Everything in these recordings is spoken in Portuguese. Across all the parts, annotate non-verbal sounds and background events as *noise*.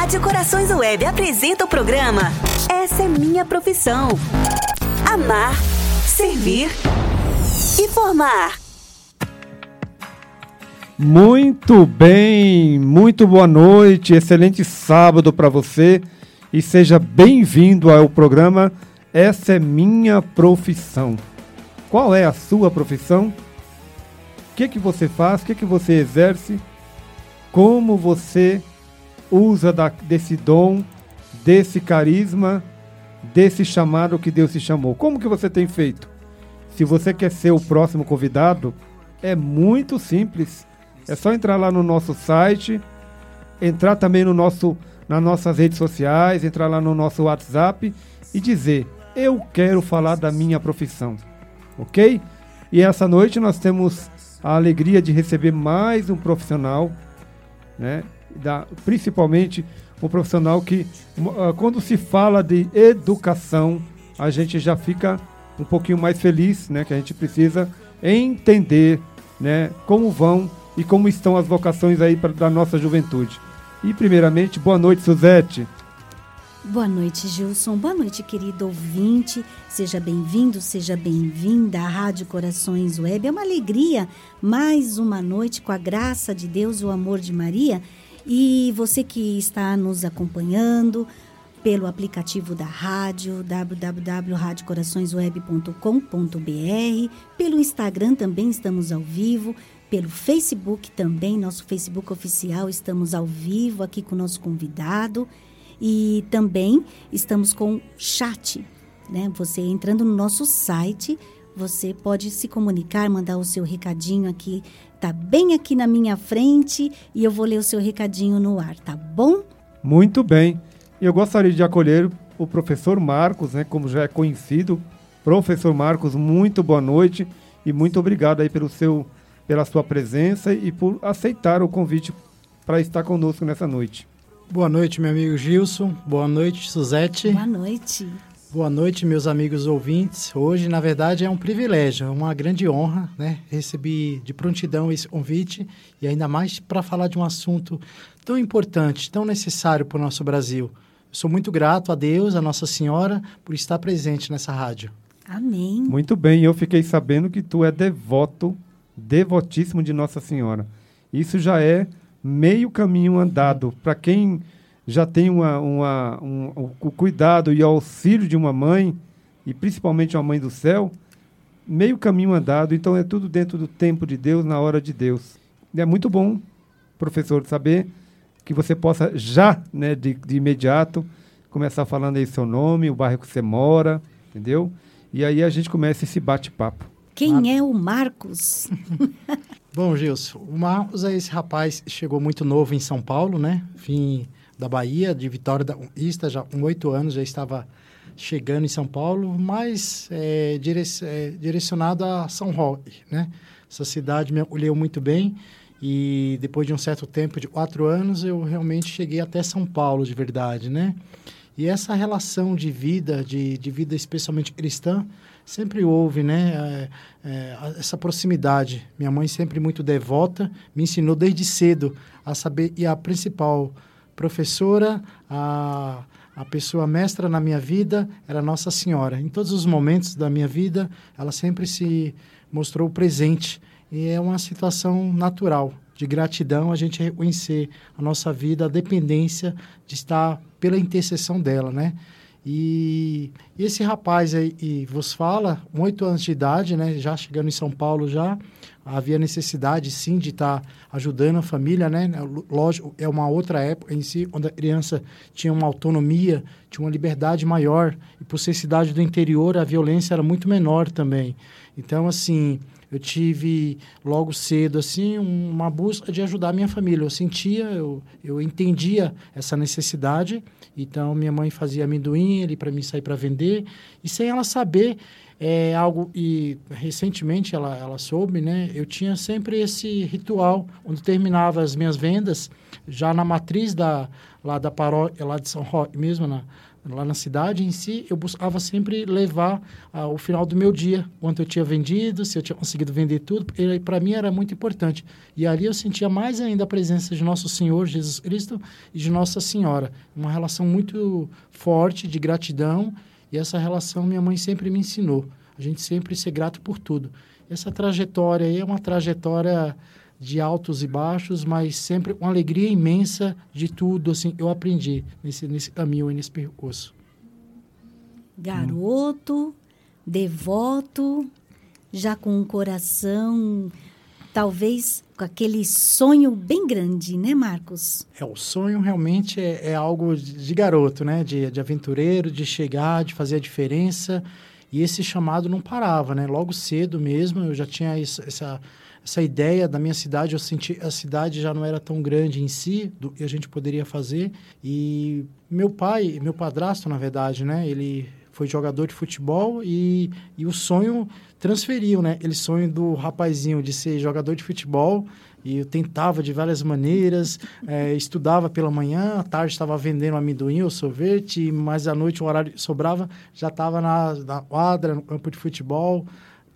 Rádio Corações Web apresenta o programa Essa é Minha Profissão. Amar, servir e formar. Muito bem, muito boa noite, excelente sábado para você e seja bem-vindo ao programa Essa é Minha Profissão. Qual é a sua profissão? O que, que você faz? O que, que você exerce? Como você usa da, desse dom, desse carisma, desse chamado que Deus te chamou? Como que você tem feito? Se você quer ser o próximo convidado, é muito simples. É só entrar lá no nosso site, entrar também no nosso, nas nossas redes sociais, entrar lá no nosso WhatsApp e dizer: Eu quero falar da minha profissão. Ok? E essa noite nós temos a alegria de receber mais um profissional, né? Da, principalmente um profissional que, uh, quando se fala de educação, a gente já fica um pouquinho mais feliz, né? Que a gente precisa entender, né? Como vão e como estão as vocações aí pra, da nossa juventude. E primeiramente, boa noite, Suzete. Boa noite, Gilson. Boa noite, querido ouvinte. Seja bem-vindo, seja bem-vinda à Rádio Corações Web. É uma alegria mais uma noite com a graça de Deus, o amor de Maria. E você que está nos acompanhando pelo aplicativo da rádio, www.radiocoraçõesweb.com.br, pelo Instagram também estamos ao vivo, pelo Facebook também, nosso Facebook oficial, estamos ao vivo aqui com o nosso convidado. E também estamos com chat, né? Você entrando no nosso site, você pode se comunicar, mandar o seu recadinho aqui, tá bem aqui na minha frente e eu vou ler o seu recadinho no ar, tá bom? Muito bem. Eu gostaria de acolher o professor Marcos, né, como já é conhecido. Professor Marcos, muito boa noite e muito obrigado aí pelo seu, pela sua presença e por aceitar o convite para estar conosco nessa noite. Boa noite, meu amigo Gilson. Boa noite, Suzete. Boa noite. Boa noite, meus amigos ouvintes. Hoje, na verdade, é um privilégio, é uma grande honra, né? Recebi de prontidão esse convite e ainda mais para falar de um assunto tão importante, tão necessário para o nosso Brasil. Eu sou muito grato a Deus, a Nossa Senhora, por estar presente nessa rádio. Amém. Muito bem, eu fiquei sabendo que tu é devoto, devotíssimo de Nossa Senhora. Isso já é meio caminho andado. Para quem já tem uma, uma, um, o cuidado e o auxílio de uma mãe, e principalmente uma mãe do céu, meio caminho andado. Então é tudo dentro do tempo de Deus, na hora de Deus. E é muito bom, professor, saber que você possa já, né, de, de imediato, começar falando aí seu nome, o bairro que você mora, entendeu? E aí a gente começa esse bate-papo. Quem Mar... é o Marcos? *laughs* Bom, Gilson, o Marcos é esse rapaz que chegou muito novo em São Paulo, né? Vim da Bahia, de Vitória da Ista, já com oito anos já estava chegando em São Paulo, mas é, é, direcionado a São Roque, né? Essa cidade me acolheu muito bem e depois de um certo tempo, de quatro anos, eu realmente cheguei até São Paulo de verdade, né? E essa relação de vida, de, de vida especialmente cristã, sempre houve, né? É, é, essa proximidade. Minha mãe sempre muito devota, me ensinou desde cedo a saber e a principal professora, a, a pessoa mestra na minha vida era Nossa Senhora. Em todos os momentos da minha vida, ela sempre se mostrou presente e é uma situação natural de gratidão a gente reconhecer a nossa vida, a dependência de estar pela intercessão dela, né? E, esse rapaz aí vos fala, com oito anos de idade, né, já chegando em São Paulo já, havia necessidade sim de estar tá ajudando a família, né? Lógico, é uma outra época em si, onde a criança tinha uma autonomia, tinha uma liberdade maior, e por ser cidade do interior, a violência era muito menor também. Então, assim, eu tive logo cedo assim uma busca de ajudar a minha família. Eu sentia, eu, eu entendia essa necessidade. Então minha mãe fazia amendoim ali para mim sair para vender e sem ela saber é algo e recentemente ela ela soube, né? Eu tinha sempre esse ritual onde terminava as minhas vendas já na matriz da lá da paróquia lá de São Roque mesmo na lá na cidade em si, eu buscava sempre levar ao final do meu dia, quanto eu tinha vendido, se eu tinha conseguido vender tudo, para mim era muito importante. E ali eu sentia mais ainda a presença de nosso Senhor Jesus Cristo e de Nossa Senhora, uma relação muito forte de gratidão, e essa relação minha mãe sempre me ensinou. A gente sempre ser grato por tudo. Essa trajetória aí é uma trajetória de altos e baixos, mas sempre uma alegria imensa de tudo, assim, eu aprendi nesse, nesse caminho e nesse percurso. Garoto, devoto, já com um coração, talvez com aquele sonho bem grande, né, Marcos? É, o sonho realmente é, é algo de garoto, né, de, de aventureiro, de chegar, de fazer a diferença, e esse chamado não parava, né, logo cedo mesmo, eu já tinha essa essa ideia da minha cidade, eu senti a cidade já não era tão grande em si, do que a gente poderia fazer. E meu pai, meu padrasto, na verdade, né, ele foi jogador de futebol e, e o sonho transferiu, né? Ele sonho do rapazinho de ser jogador de futebol e eu tentava de várias maneiras, é, estudava pela manhã, à tarde estava vendendo amendoim ou sorvete, mas à noite o horário sobrava, já estava na, na quadra, no campo de futebol,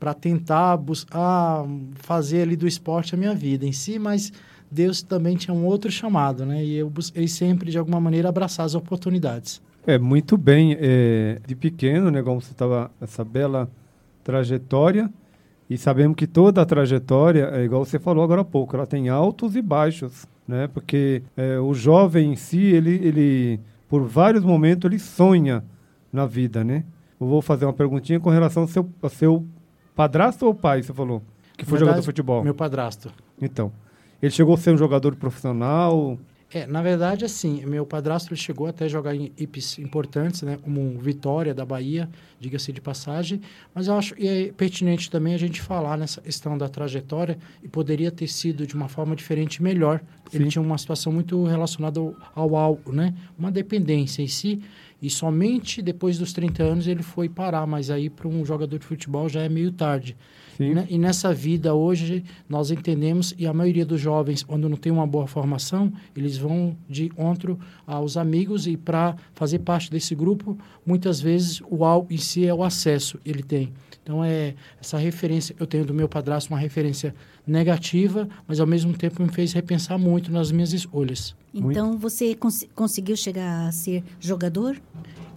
para tentar buscar fazer ali do esporte a minha vida em si, mas Deus também tinha um outro chamado, né? E eu busquei sempre, de alguma maneira, abraçar as oportunidades. É, muito bem. É, de pequeno, né, como você estava, essa bela trajetória, e sabemos que toda a trajetória, é igual você falou agora há pouco, ela tem altos e baixos, né? Porque é, o jovem em si, ele, ele, por vários momentos, ele sonha na vida, né? Eu vou fazer uma perguntinha com relação ao seu, ao seu Padrasto ou pai, você falou? Que foi jogador de futebol? Meu padrasto. Então. Ele chegou a ser um jogador profissional? É, na verdade, assim, meu padrasto ele chegou até a jogar em equipes importantes, né, como Vitória da Bahia, diga-se de passagem, mas eu acho que é pertinente também a gente falar nessa questão da trajetória e poderia ter sido de uma forma diferente melhor. Sim. Ele tinha uma situação muito relacionada ao algo, né, uma dependência em si, e somente depois dos 30 anos ele foi parar, mas aí para um jogador de futebol já é meio tarde. Né? E nessa vida hoje nós entendemos, e a maioria dos jovens, quando não tem uma boa formação, eles vão de encontro aos amigos e para fazer parte desse grupo, muitas vezes o algo em si é o acesso ele tem. Então é essa referência eu tenho do meu padrasto uma referência negativa, mas ao mesmo tempo me fez repensar muito nas minhas escolhas. Então muito. você cons conseguiu chegar a ser jogador?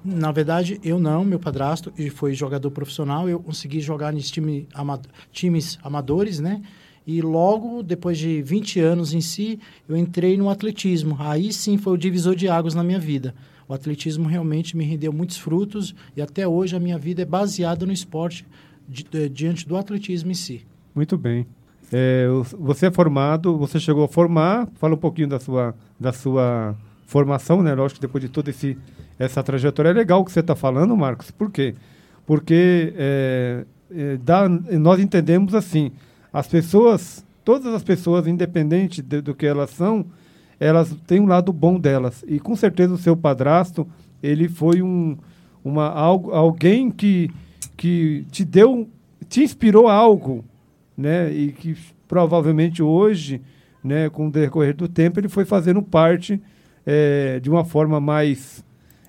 Na verdade, eu não, meu padrasto e foi jogador profissional, eu consegui jogar nos time, amado, times amadores, né? E logo, depois de 20 anos em si, eu entrei no atletismo. Aí sim foi o divisor de águas na minha vida. O atletismo realmente me rendeu muitos frutos e até hoje a minha vida é baseada no esporte di, diante do atletismo em si. Muito bem. É, você é formado, você chegou a formar, fala um pouquinho da sua, da sua formação, né? Lógico que depois de toda essa trajetória é legal o que você está falando, Marcos. Por quê? Porque é, é, dá, nós entendemos assim, as pessoas, todas as pessoas, independente de, do que elas são, elas têm um lado bom delas. E com certeza o seu padrasto, ele foi um, uma, algo, alguém que, que te deu, te inspirou algo né? E que provavelmente hoje, né, com o decorrer do tempo, ele foi fazendo parte é, de uma forma mais,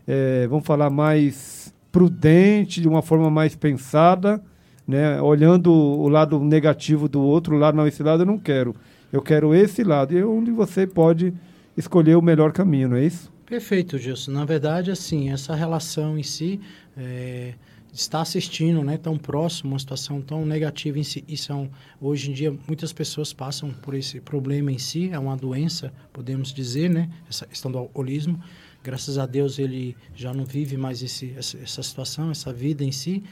é, vamos falar, mais prudente, de uma forma mais pensada, né? Olhando o lado negativo do outro lado, não, esse lado eu não quero. Eu quero esse lado. E é onde você pode escolher o melhor caminho, não é isso? Perfeito, Gilson. Na verdade, assim, essa relação em si, é, estar assistindo, né, tão próximo, uma situação tão negativa em si, e são, hoje em dia, muitas pessoas passam por esse problema em si, é uma doença, podemos dizer, né, essa questão do alcoolismo. Graças a Deus ele já não vive mais esse, essa situação, essa vida em si,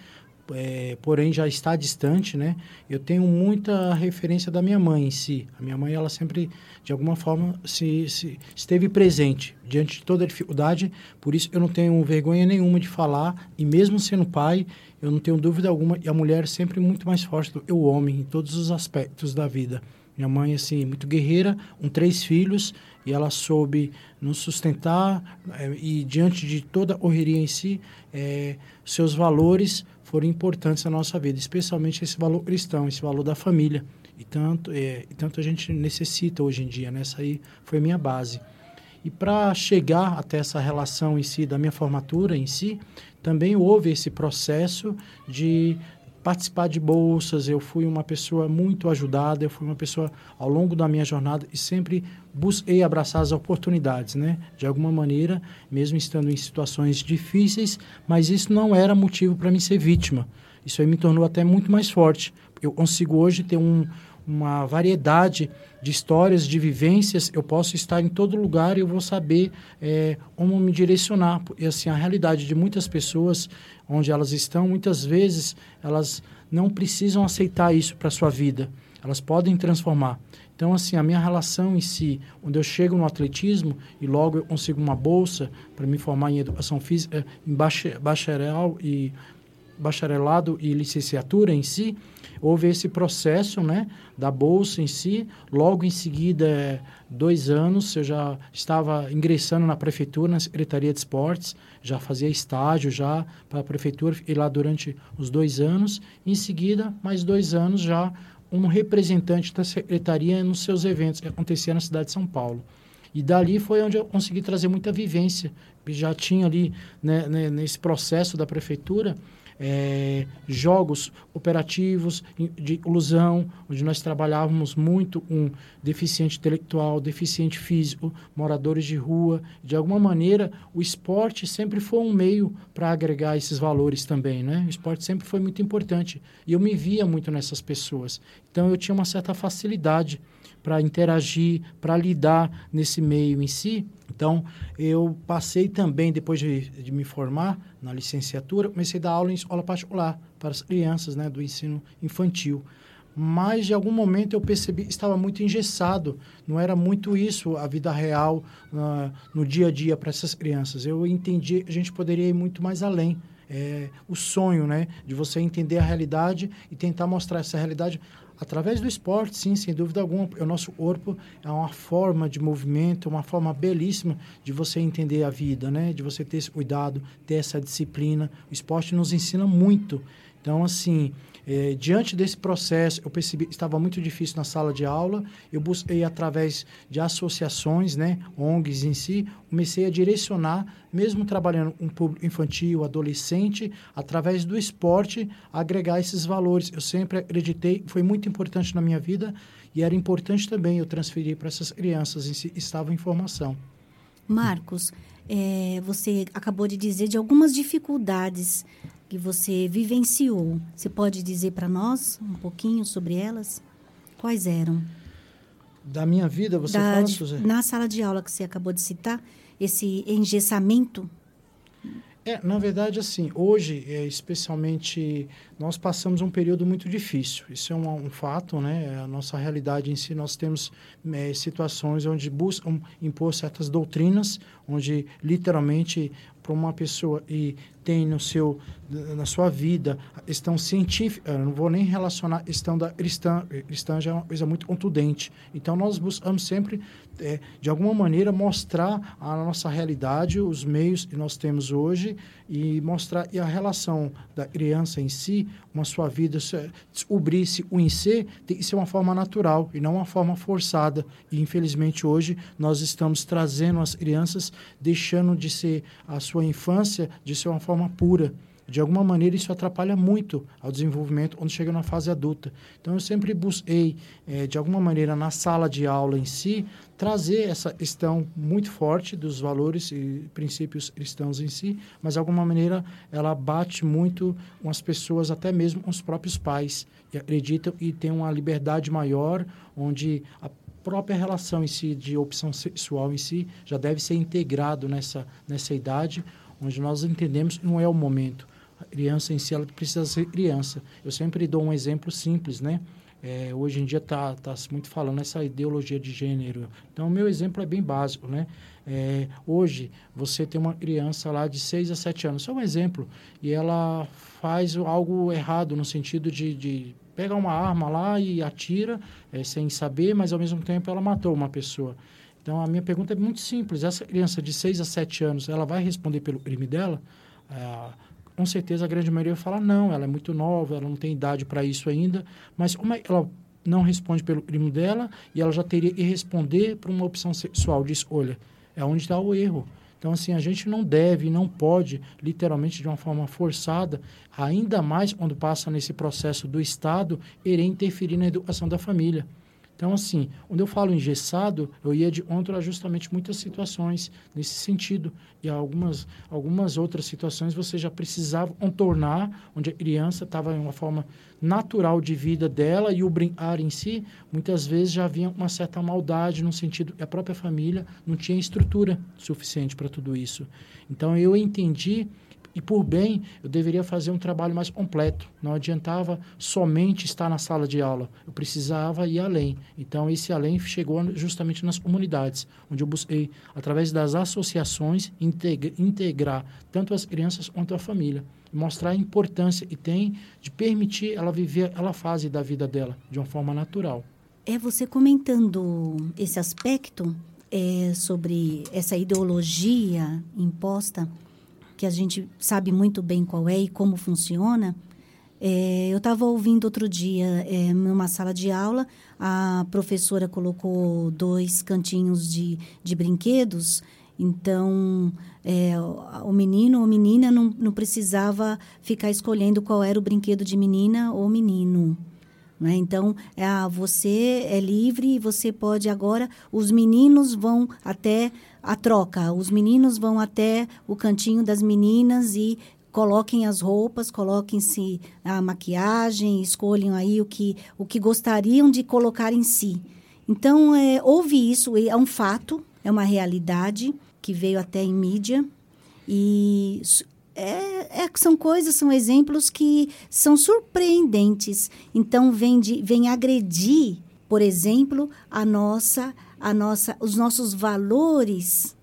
é, porém já está distante, né? Eu tenho muita referência da minha mãe em si. A minha mãe, ela sempre, de alguma forma, se, se esteve presente diante de toda a dificuldade. Por isso, eu não tenho vergonha nenhuma de falar. E mesmo sendo pai, eu não tenho dúvida alguma. E a mulher é sempre muito mais forte do que o homem em todos os aspectos da vida. Minha mãe, assim, muito guerreira, com três filhos, e ela soube nos sustentar, é, e diante de toda a correria em si, é, seus valores foram importantes na nossa vida, especialmente esse valor cristão, esse valor da família. E tanto, é, e tanto a gente necessita hoje em dia, né? Essa aí foi minha base. E para chegar até essa relação em si, da minha formatura em si, também houve esse processo de participar de bolsas, eu fui uma pessoa muito ajudada, eu fui uma pessoa ao longo da minha jornada e sempre busquei abraçar as oportunidades, né? De alguma maneira, mesmo estando em situações difíceis, mas isso não era motivo para mim ser vítima. Isso aí me tornou até muito mais forte. Eu consigo hoje ter um, uma variedade de histórias, de vivências, eu posso estar em todo lugar e eu vou saber é, como me direcionar. E assim, a realidade de muitas pessoas, onde elas estão, muitas vezes elas não precisam aceitar isso para sua vida. Elas podem transformar. Então, assim, a minha relação em si, onde eu chego no atletismo e logo eu consigo uma bolsa para me formar em educação física, em bacharel e bacharelado e licenciatura em si, houve esse processo né, da bolsa em si. Logo em seguida, dois anos, eu já estava ingressando na prefeitura, na Secretaria de Esportes, já fazia estágio já para a prefeitura, e lá durante os dois anos. Em seguida, mais dois anos já um representante da secretaria nos seus eventos que acontecia na cidade de São Paulo. E dali foi onde eu consegui trazer muita vivência. Já tinha ali, né, né nesse processo da prefeitura, é, jogos operativos de ilusão, onde nós trabalhávamos muito com deficiente intelectual, deficiente físico, moradores de rua. De alguma maneira, o esporte sempre foi um meio para agregar esses valores também, né? O esporte sempre foi muito importante e eu me via muito nessas pessoas. Então, eu tinha uma certa facilidade para interagir, para lidar nesse meio em si. Então, eu passei também, depois de, de, me formar na licenciatura, comecei a dar aula em escola particular para as crianças né, do ensino infantil. Mas, de algum momento, eu percebi que estava muito engessado. Não era muito isso a vida real uh, no dia a dia para essas crianças. Eu entendi que a gente poderia ir muito mais além. É, o sonho, né? De você entender a realidade e tentar mostrar essa realidade Através do esporte, sim, sem dúvida alguma. O nosso corpo é uma forma de movimento, uma forma belíssima de você entender a vida, né? De você ter esse cuidado, ter essa disciplina. O esporte nos ensina muito. Então, assim, é, diante desse processo, eu percebi que estava muito difícil na sala de aula. Eu busquei, através de associações, né, ONGs em si, comecei a direcionar, mesmo trabalhando com um público infantil, adolescente, através do esporte, agregar esses valores. Eu sempre acreditei, foi muito importante na minha vida e era importante também eu transferir para essas crianças em si, estavam em formação. Marcos, é, você acabou de dizer de algumas dificuldades que você vivenciou. Você pode dizer para nós um pouquinho sobre elas? Quais eram? Da minha vida, você da, fala, Suzé? Na sala de aula que você acabou de citar, esse engessamento é, na verdade, assim, hoje, é, especialmente, nós passamos um período muito difícil. Isso é um, um fato, né? É a nossa realidade em si, nós temos é, situações onde buscam impor certas doutrinas, onde, literalmente, para uma pessoa e tem no seu na sua vida questão científica, não vou nem relacionar questão da cristã, cristã já é uma coisa muito contundente. Então nós buscamos sempre é, de alguma maneira mostrar a nossa realidade, os meios que nós temos hoje e mostrar e a relação da criança em si, uma sua vida, descobrir se o em si tem que ser uma forma natural e não uma forma forçada. E infelizmente hoje nós estamos trazendo as crianças deixando de ser a sua infância de ser uma forma pura. De alguma maneira, isso atrapalha muito ao desenvolvimento quando chega na fase adulta. Então, eu sempre busquei, é, de alguma maneira, na sala de aula em si, trazer essa questão muito forte dos valores e princípios cristãos em si, mas, de alguma maneira, ela bate muito com as pessoas, até mesmo com os próprios pais, e acreditam e têm uma liberdade maior, onde a própria relação em si de opção sexual em si já deve ser integrado nessa, nessa idade, onde nós entendemos que não é o momento. A criança em si, ela precisa ser criança. Eu sempre dou um exemplo simples, né? É, hoje em dia está tá se muito falando essa ideologia de gênero. Então, o meu exemplo é bem básico, né? É, hoje, você tem uma criança lá de 6 a 7 anos, só um exemplo, e ela faz algo errado no sentido de, de pegar uma arma lá e atira é, sem saber, mas ao mesmo tempo ela matou uma pessoa. Então, a minha pergunta é muito simples. Essa criança de 6 a 7 anos, ela vai responder pelo crime dela? É, com certeza a grande maioria vai falar, não, ela é muito nova, ela não tem idade para isso ainda, mas como é, ela não responde pelo crime dela e ela já teria que responder por uma opção sexual de escolha. É onde está o erro. Então, assim, a gente não deve, não pode, literalmente de uma forma forçada, ainda mais quando passa nesse processo do Estado, irem interferir na educação da família. Então, assim, quando eu falo engessado, eu ia de contra justamente muitas situações nesse sentido. E algumas, algumas outras situações você já precisava contornar, onde a criança estava em uma forma natural de vida dela e o brincar em si, muitas vezes já havia uma certa maldade no sentido que a própria família não tinha estrutura suficiente para tudo isso. Então, eu entendi e por bem, eu deveria fazer um trabalho mais completo. Não adiantava somente estar na sala de aula. Eu precisava ir além. Então, esse além chegou justamente nas comunidades, onde eu busquei, através das associações, integra integrar tanto as crianças quanto a família. Mostrar a importância que tem de permitir ela viver aquela fase da vida dela de uma forma natural. É você comentando esse aspecto é, sobre essa ideologia imposta que a gente sabe muito bem qual é e como funciona. É, eu estava ouvindo outro dia, é, numa sala de aula, a professora colocou dois cantinhos de, de brinquedos, então é, o menino ou menina não, não precisava ficar escolhendo qual era o brinquedo de menina ou menino. Né? Então, é, ah, você é livre e você pode agora. Os meninos vão até a troca. Os meninos vão até o cantinho das meninas e coloquem as roupas, coloquem-se a maquiagem, escolham aí o que, o que gostariam de colocar em si. Então, é, houve isso, é um fato, é uma realidade que veio até em mídia. E é, é, são coisas, são exemplos que são surpreendentes. Então, vem, de, vem agredir, por exemplo, a nossa a nossa, os nossos valores.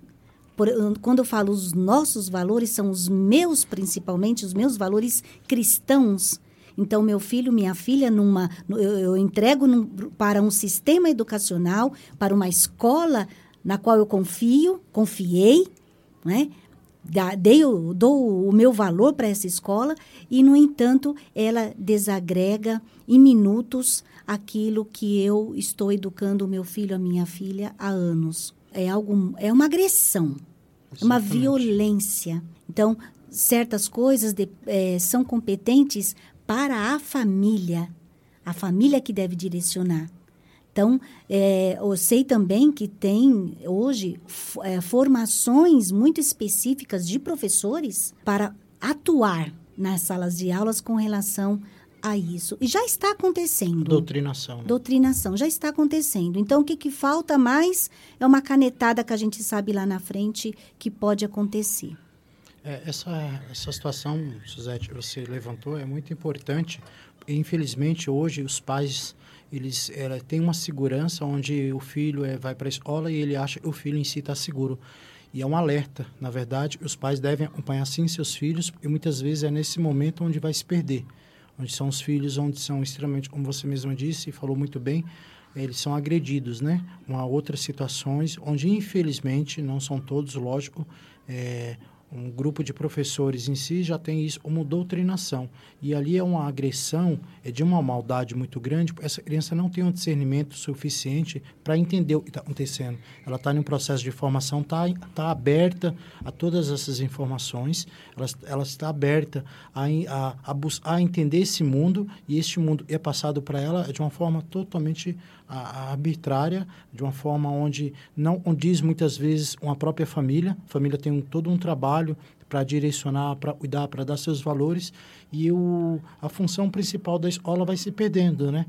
Por, quando eu falo os nossos valores, são os meus principalmente, os meus valores cristãos. Então, meu filho, minha filha, numa, eu, eu entrego num, para um sistema educacional, para uma escola na qual eu confio, confiei, né? dei, dou o meu valor para essa escola e, no entanto, ela desagrega em minutos aquilo que eu estou educando o meu filho, a minha filha, há anos. É algo, é uma agressão, é uma violência. Então, certas coisas de, é, são competentes para a família, a família que deve direcionar. Então, é, eu sei também que tem hoje é, formações muito específicas de professores para atuar nas salas de aulas com relação a isso. E já está acontecendo. Doutrinação. Né? Doutrinação, já está acontecendo. Então, o que, que falta mais é uma canetada que a gente sabe lá na frente que pode acontecer. É, essa, essa situação, Suzete, você levantou, é muito importante. Infelizmente, hoje, os pais eles ela, têm uma segurança onde o filho é, vai para a escola e ele acha que o filho em si está seguro. E é um alerta, na verdade, os pais devem acompanhar sim seus filhos, porque muitas vezes é nesse momento onde vai se perder onde são os filhos, onde são extremamente, como você mesma disse e falou muito bem, eles são agredidos, né? Uma outras situações onde, infelizmente, não são todos, lógico, é, um grupo de professores em si já tem isso como doutrinação. E ali é uma agressão, é de uma maldade muito grande, essa criança não tem um discernimento suficiente para entender o que está acontecendo. Ela está em um processo de formação, está tá aberta a todas essas informações, ela, ela está aberta a, a, a, a entender esse mundo, e este mundo é passado para ela de uma forma totalmente a, arbitrária, de uma forma onde não diz muitas vezes uma própria família. A família tem um, todo um trabalho para direcionar, para cuidar, para dar seus valores e o, a função principal da escola vai se perdendo, né?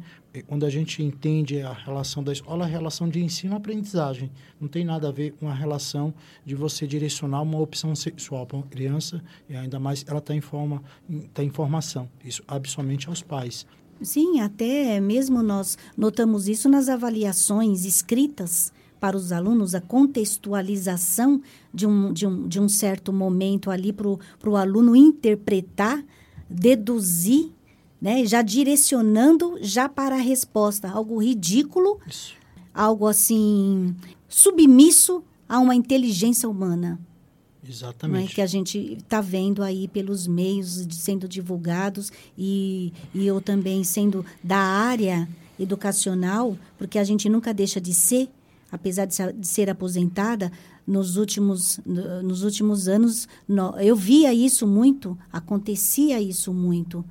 Quando a gente entende a relação da escola, a relação de ensino-aprendizagem não tem nada a ver com a relação de você direcionar uma opção sexual para uma criança e ainda mais ela está em forma, está em formação. Isso absolutamente aos pais. Sim, até mesmo nós notamos isso nas avaliações escritas para os alunos, a contextualização de um, de um, de um certo momento ali para o aluno interpretar, deduzir, né, já direcionando já para a resposta. Algo ridículo, isso. algo assim, submisso a uma inteligência humana. Exatamente. É? Que a gente está vendo aí pelos meios de sendo divulgados e, e eu também sendo da área educacional, porque a gente nunca deixa de ser, apesar de ser, aposentada, nos últimos, nos últimos anos no, eu via isso muito, acontecia isso muito.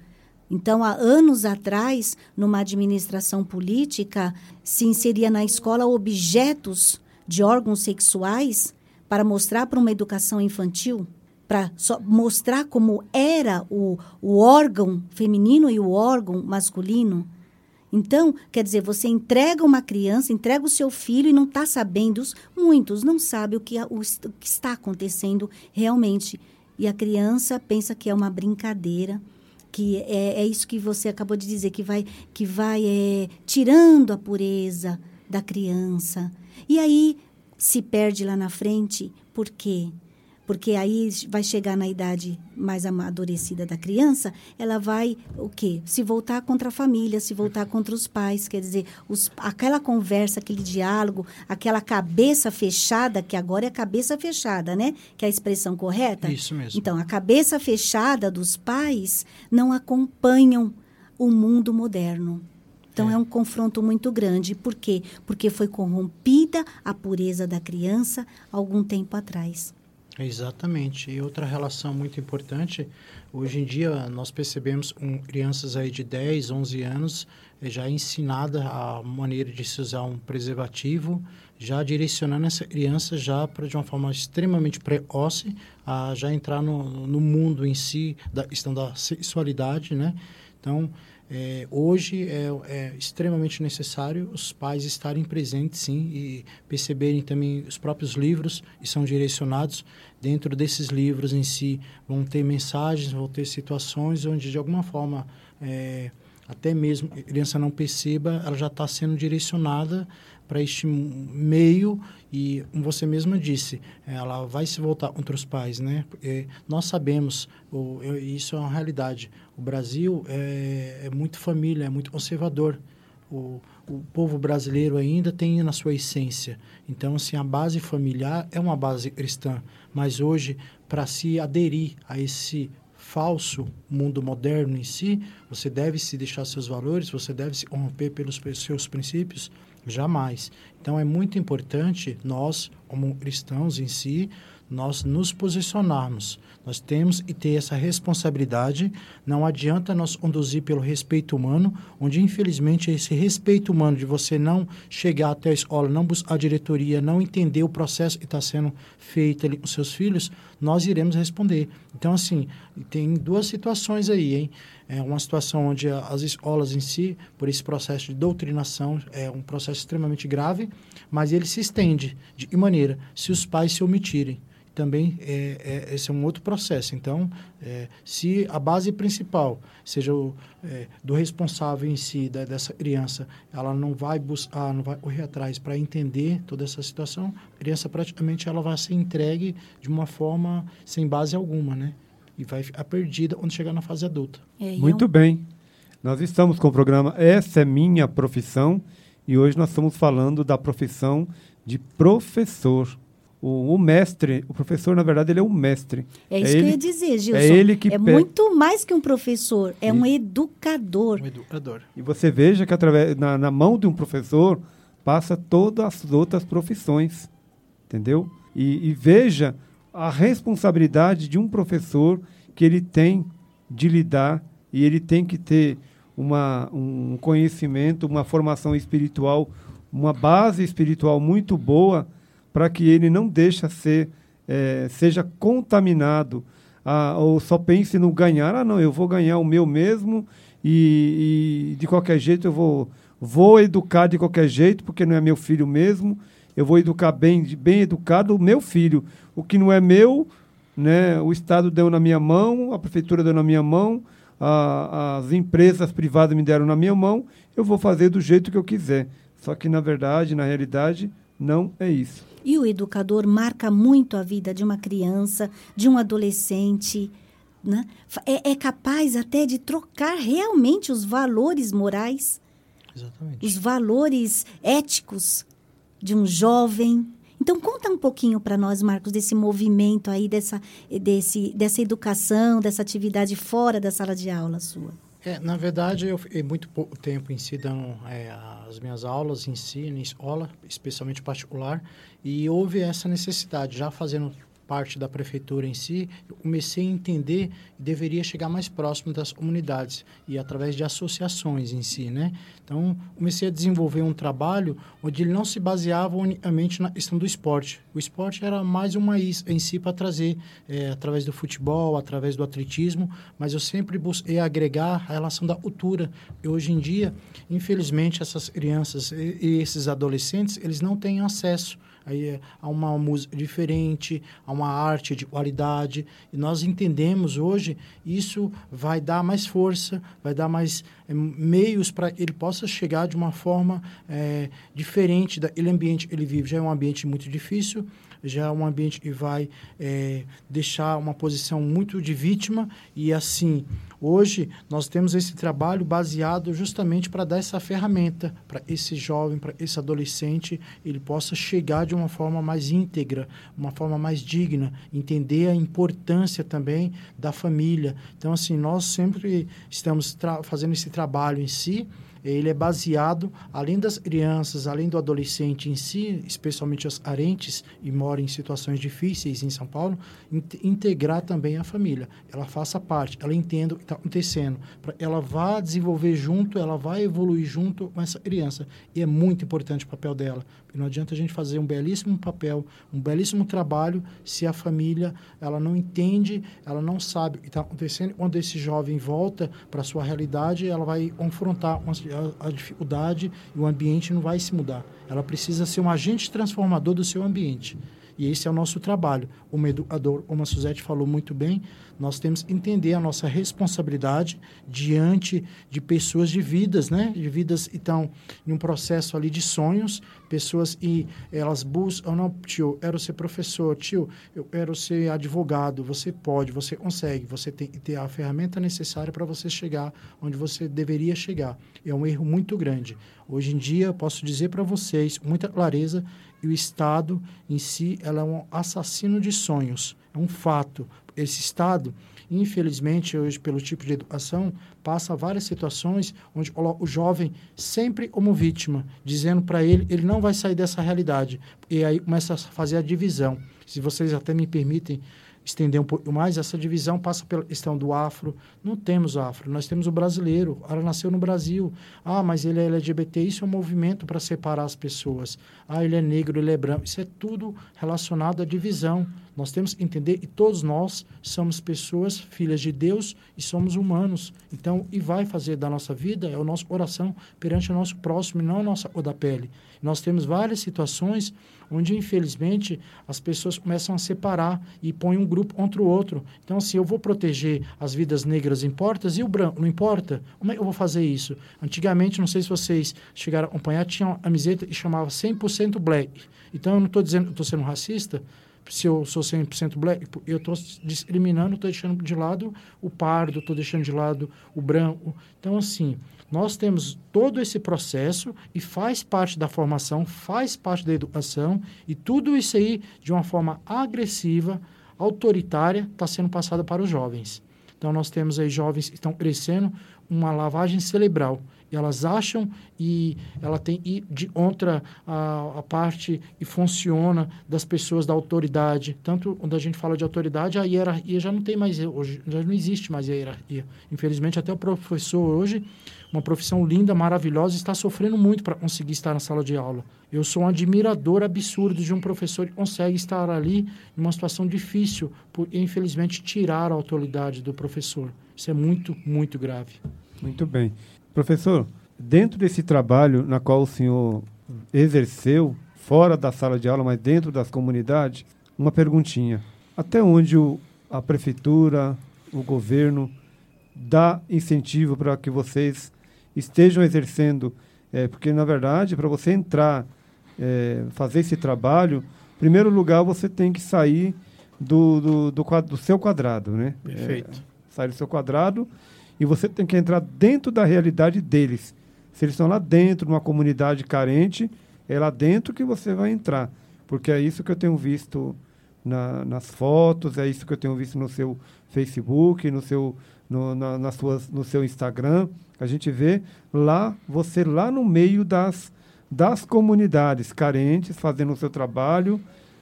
Então, há anos atrás, numa administração política, se inseria na escola objetos de órgãos sexuais para mostrar para uma educação infantil, para mostrar como era o, o órgão feminino e o órgão masculino. Então, quer dizer, você entrega uma criança, entrega o seu filho e não está sabendo, muitos não sabem o que, o, o que está acontecendo realmente. E a criança pensa que é uma brincadeira, que é, é isso que você acabou de dizer, que vai, que vai é, tirando a pureza da criança. E aí se perde lá na frente, por quê? Porque aí vai chegar na idade mais amadurecida da criança, ela vai o quê? Se voltar contra a família, se voltar contra os pais, quer dizer, os, aquela conversa, aquele diálogo, aquela cabeça fechada, que agora é cabeça fechada, né? Que é a expressão correta? Isso mesmo. Então, a cabeça fechada dos pais não acompanham o mundo moderno. Então é. é um confronto muito grande. Por quê? Porque foi corrompida a pureza da criança algum tempo atrás. Exatamente. E outra relação muito importante, hoje em dia nós percebemos um, crianças aí de 10, 11 anos eh, já ensinada a maneira de se usar um preservativo, já direcionando essa criança já para de uma forma extremamente precoce a já entrar no, no mundo em si da questão da sexualidade, né? Então, é, hoje é, é, extremamente necessário os pais estarem presentes, sim, e perceberem também os próprios livros que são direcionados. Dentro desses livros em si vão ter mensagens, vão ter situações onde, de alguma forma, é, até mesmo a criança não perceba, ela já está sendo direcionada para este meio e, como você mesma disse, ela vai se voltar contra os pais, né? Porque nós sabemos, o, isso é uma realidade, o Brasil é, é muito família, é muito conservador. O, o povo brasileiro ainda tem na sua essência. Então, assim, a base familiar é uma base cristã, mas hoje, para se aderir a esse falso mundo moderno em si, você deve se deixar seus valores, você deve se romper pelos seus princípios, jamais. Então é muito importante nós, como cristãos em si, nós nos posicionarmos. Nós temos que ter essa responsabilidade. Não adianta nós conduzir pelo respeito humano, onde infelizmente esse respeito humano de você não chegar até a escola, não buscar a diretoria, não entender o processo que está sendo feito ali com seus filhos, nós iremos responder. Então, assim, tem duas situações aí, hein? É uma situação onde as escolas em si, por esse processo de doutrinação, é um processo extremamente grave, mas ele se estende de maneira? Se os pais se omitirem também é, é, esse é um outro processo. Então, é, se a base principal seja o, é, do responsável em si, da, dessa criança, ela não vai buscar, não vai correr atrás para entender toda essa situação, a criança praticamente ela vai ser entregue de uma forma sem base alguma, né? E vai ficar perdida quando chegar na fase adulta. É, Muito bem. Nós estamos com o programa Essa é Minha Profissão e hoje nós estamos falando da profissão de professor o, o, mestre, o professor, na verdade, ele é um mestre. É isso é que ele, eu ia dizer, Gilson. É, ele que é muito mais que um professor, é um educador. Um educador. E você veja que através, na, na mão de um professor passa todas as outras profissões, entendeu? E, e veja a responsabilidade de um professor que ele tem de lidar e ele tem que ter uma, um conhecimento, uma formação espiritual, uma base espiritual muito boa para que ele não deixe ser, é, seja contaminado a, ou só pense no ganhar. Ah, não, eu vou ganhar o meu mesmo e, e, de qualquer jeito eu vou, vou educar de qualquer jeito, porque não é meu filho mesmo. Eu vou educar bem, bem educado o meu filho. O que não é meu, né, o Estado deu na minha mão, a prefeitura deu na minha mão, a, as empresas privadas me deram na minha mão, eu vou fazer do jeito que eu quiser. Só que, na verdade, na realidade, não é isso. E o educador marca muito a vida de uma criança, de um adolescente. Né? É, é capaz até de trocar realmente os valores morais, Exatamente. os valores éticos de um jovem. Então, conta um pouquinho para nós, Marcos, desse movimento aí, dessa, desse, dessa educação, dessa atividade fora da sala de aula sua. É, na verdade, eu fiquei muito pouco tempo em si dando é, as minhas aulas em si, na escola, especialmente particular, e houve essa necessidade, já fazendo parte da prefeitura em si, eu comecei a entender que deveria chegar mais próximo das comunidades e através de associações em si, né? Então, comecei a desenvolver um trabalho onde ele não se baseava unicamente na questão do esporte. O esporte era mais uma isca em si para trazer, é, através do futebol, através do atletismo, mas eu sempre busquei agregar a relação da cultura. E hoje em dia, infelizmente, essas crianças e esses adolescentes, eles não têm acesso aí há uma música diferente, há uma arte de qualidade. E nós entendemos hoje, isso vai dar mais força, vai dar mais é, meios para que ele possa chegar de uma forma é, diferente daquele ambiente que ele vive. Já é um ambiente muito difícil, já é um ambiente que vai é, deixar uma posição muito de vítima e assim hoje nós temos esse trabalho baseado justamente para dar essa ferramenta para esse jovem, para esse adolescente, ele possa chegar de uma forma mais íntegra, uma forma mais digna, entender a importância também da família. Então assim nós sempre estamos fazendo esse trabalho em si ele é baseado, além das crianças, além do adolescente em si, especialmente os carentes e moram em situações difíceis em São Paulo, integrar também a família. Ela faça parte, ela entenda o que está acontecendo, ela vá desenvolver junto, ela vai evoluir junto com essa criança. E é muito importante o papel dela, porque não adianta a gente fazer um belíssimo papel, um belíssimo trabalho, se a família ela não entende, ela não sabe o que está acontecendo. Quando esse jovem volta para a sua realidade, ela vai confrontar uma a, dificuldade e o ambiente não vai se mudar. Ela precisa ser um agente transformador do seu ambiente. E esse é o nosso trabalho. O educador, como a Suzete falou muito bem, nós temos que entender a nossa responsabilidade diante de pessoas de vidas, né? De vidas que estão em um processo ali de sonhos, pessoas e elas buscam, não, tio, quero ser professor, tio, eu quero ser advogado, você pode, você consegue, você tem que ter a ferramenta necessária para você chegar onde você deveria chegar. É um erro muito grande. Hoje em dia, posso dizer para vocês, muita clareza, e o Estado em si ela é um assassino de sonhos, é um fato esse Estado, infelizmente, hoje, pelo tipo de educação, passa várias situações onde o jovem sempre como vítima, dizendo para ele ele não vai sair dessa realidade. E aí começa a fazer a divisão. Se vocês até me permitem estender um pouco mais, essa divisão passa pela questão do afro. Não temos afro, nós temos o brasileiro. Ela nasceu no Brasil. Ah, mas ele é LGBT. Isso é um movimento para separar as pessoas. Ah, ele é negro, ele é branco. Isso é tudo relacionado à divisão. Nós temos que entender que todos nós somos pessoas, filhas de Deus e somos humanos. Então, e vai fazer da nossa vida é o nosso coração perante o nosso próximo e não a nossa cor da pele. Nós temos várias situações onde, infelizmente, as pessoas começam a separar e põem um grupo contra o outro. Então, assim, eu vou proteger as vidas negras importa e o branco não importa? Como é que eu vou fazer isso? Antigamente, não sei se vocês chegaram a acompanhar, tinha uma camiseta que chamava 100% black. Então, eu não estou dizendo que estou sendo racista, se eu sou 100% black, eu estou discriminando, estou deixando de lado o pardo, estou deixando de lado o branco. Então, assim, nós temos todo esse processo e faz parte da formação, faz parte da educação, e tudo isso aí, de uma forma agressiva, autoritária, está sendo passado para os jovens. Então, nós temos aí jovens que estão crescendo uma lavagem cerebral. Elas acham e ela tem e de outra a, a, parte e funciona das pessoas da autoridade. Tanto quando a gente fala de autoridade a hierarquia já não tem mais hoje já não existe mais a hierarquia. Infelizmente até o professor hoje uma profissão linda maravilhosa está sofrendo muito para conseguir estar na sala de aula. Eu sou um admirador absurdo de um professor que consegue estar ali em uma situação difícil por infelizmente tirar a autoridade do professor isso é muito muito grave muito bem Professor, dentro desse trabalho na qual o senhor exerceu, fora da sala de aula, mas dentro das comunidades, uma perguntinha. Até onde o, a prefeitura, o governo, dá incentivo para que vocês estejam exercendo? É, porque, na verdade, para você entrar, é, fazer esse trabalho, em primeiro lugar, você tem que sair do, do, do, do seu quadrado, né? Perfeito. É, sair do seu quadrado e você tem que entrar dentro da realidade deles. Se eles estão lá dentro, numa comunidade carente, é lá dentro que você vai entrar. porque é isso que eu tenho visto na, nas fotos, é isso que eu tenho visto no seu Facebook, no seu, no, na, nas suas, no seu Instagram. A gente vê lá, você lá no meio das, das comunidades carentes, fazendo o seu trabalho,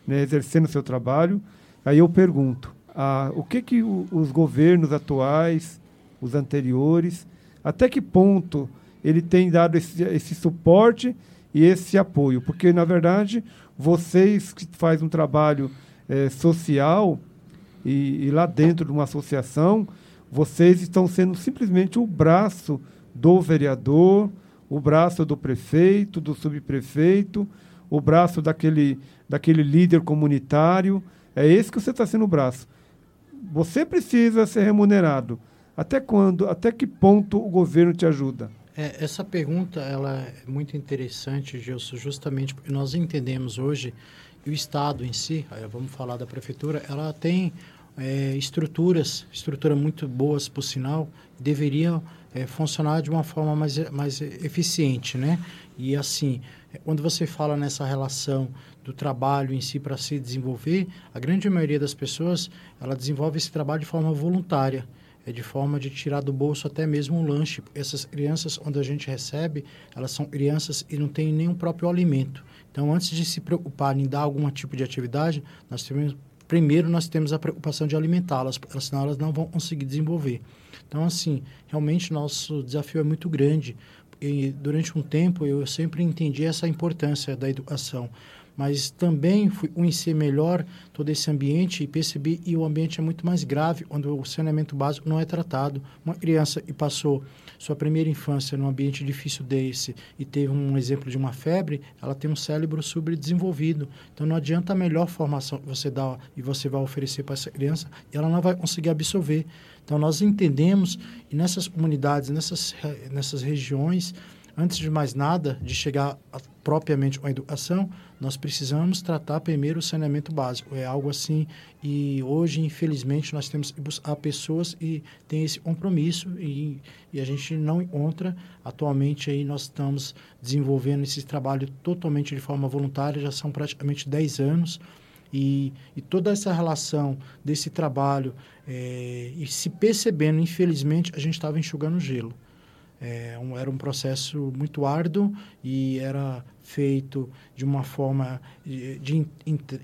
né, exercendo o seu trabalho. Aí eu pergunto, o que, que o, os governos atuais, os anteriores, até que ponto ele tem dado esse, esse suporte e esse apoio? Porque, na verdade, vocês que fazem um trabalho é, social e, e lá dentro de uma associação, vocês estão sendo simplesmente o braço do vereador, o braço do prefeito, do subprefeito, o braço daquele, daquele líder comunitário. É esse que você está sendo o braço. Você precisa ser remunerado. Até quando, até que ponto o governo te ajuda? É, essa pergunta ela é muito interessante, Gilson, justamente porque nós entendemos hoje o Estado em si, vamos falar da prefeitura, ela tem é, estruturas, estruturas muito boas, por sinal, deveriam é, funcionar de uma forma mais, mais eficiente, né? E assim, quando você fala nessa relação do trabalho em si para se desenvolver, a grande maioria das pessoas, ela desenvolve esse trabalho de forma voluntária, é de forma de tirar do bolso até mesmo um lanche. Essas crianças, onde a gente recebe, elas são crianças e não têm nenhum próprio alimento. Então, antes de se preocupar em dar algum tipo de atividade, nós temos primeiro nós temos a preocupação de alimentá-las, senão elas não vão conseguir desenvolver. Então, assim, realmente nosso desafio é muito grande. E durante um tempo eu sempre entendi essa importância da educação mas também fui conhecer melhor todo esse ambiente e percebi que o ambiente é muito mais grave quando o saneamento básico não é tratado. Uma criança que passou sua primeira infância num ambiente difícil desse e teve um exemplo de uma febre, ela tem um cérebro subdesenvolvido. Então não adianta a melhor formação que você dá e você vai oferecer para essa criança, ela não vai conseguir absorver. Então nós entendemos e nessas comunidades, nessas nessas regiões, antes de mais nada, de chegar a, propriamente a educação, nós precisamos tratar primeiro o saneamento básico. É algo assim, e hoje, infelizmente, nós temos que buscar pessoas e tem esse compromisso e, e a gente não encontra. Atualmente, aí nós estamos desenvolvendo esse trabalho totalmente de forma voluntária, já são praticamente 10 anos. E, e, toda essa relação desse trabalho é, e se percebendo, infelizmente, a gente estava enxugando gelo. É, um, era um processo muito árduo e era feito de uma forma de, de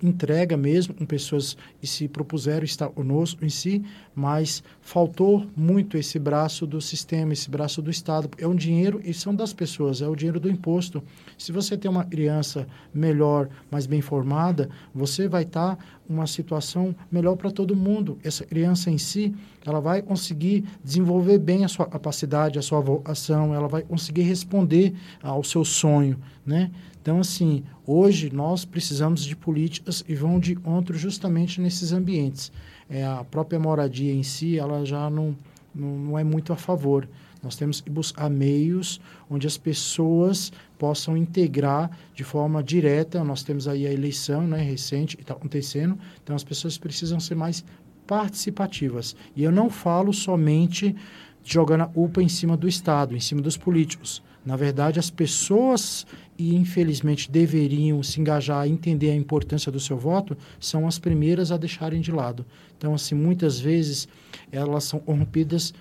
entrega mesmo, com pessoas que se propuseram estar conosco em si, mas faltou muito esse braço do sistema, esse braço do Estado. É um dinheiro e são das pessoas, é o dinheiro do imposto. Se você tem uma criança melhor, mais bem formada, você vai estar tá uma situação melhor para todo mundo. Essa criança em si, ela vai conseguir desenvolver bem a sua capacidade, a sua vocação, ela vai conseguir responder ao seu sonho, né? Então, assim, hoje nós precisamos de políticas e vão de encontro justamente nesses ambientes. É, a própria moradia em si, ela já não, não, não é muito a favor. Nós temos que buscar meios onde as pessoas possam integrar de forma direta. Nós temos aí a eleição né, recente que está acontecendo, então as pessoas precisam ser mais participativas. E eu não falo somente jogando a UPA em cima do Estado, em cima dos políticos. Na verdade, as pessoas, e infelizmente deveriam se engajar, entender a importância do seu voto, são as primeiras a deixarem de lado. Então, assim, muitas vezes elas são corrompidas.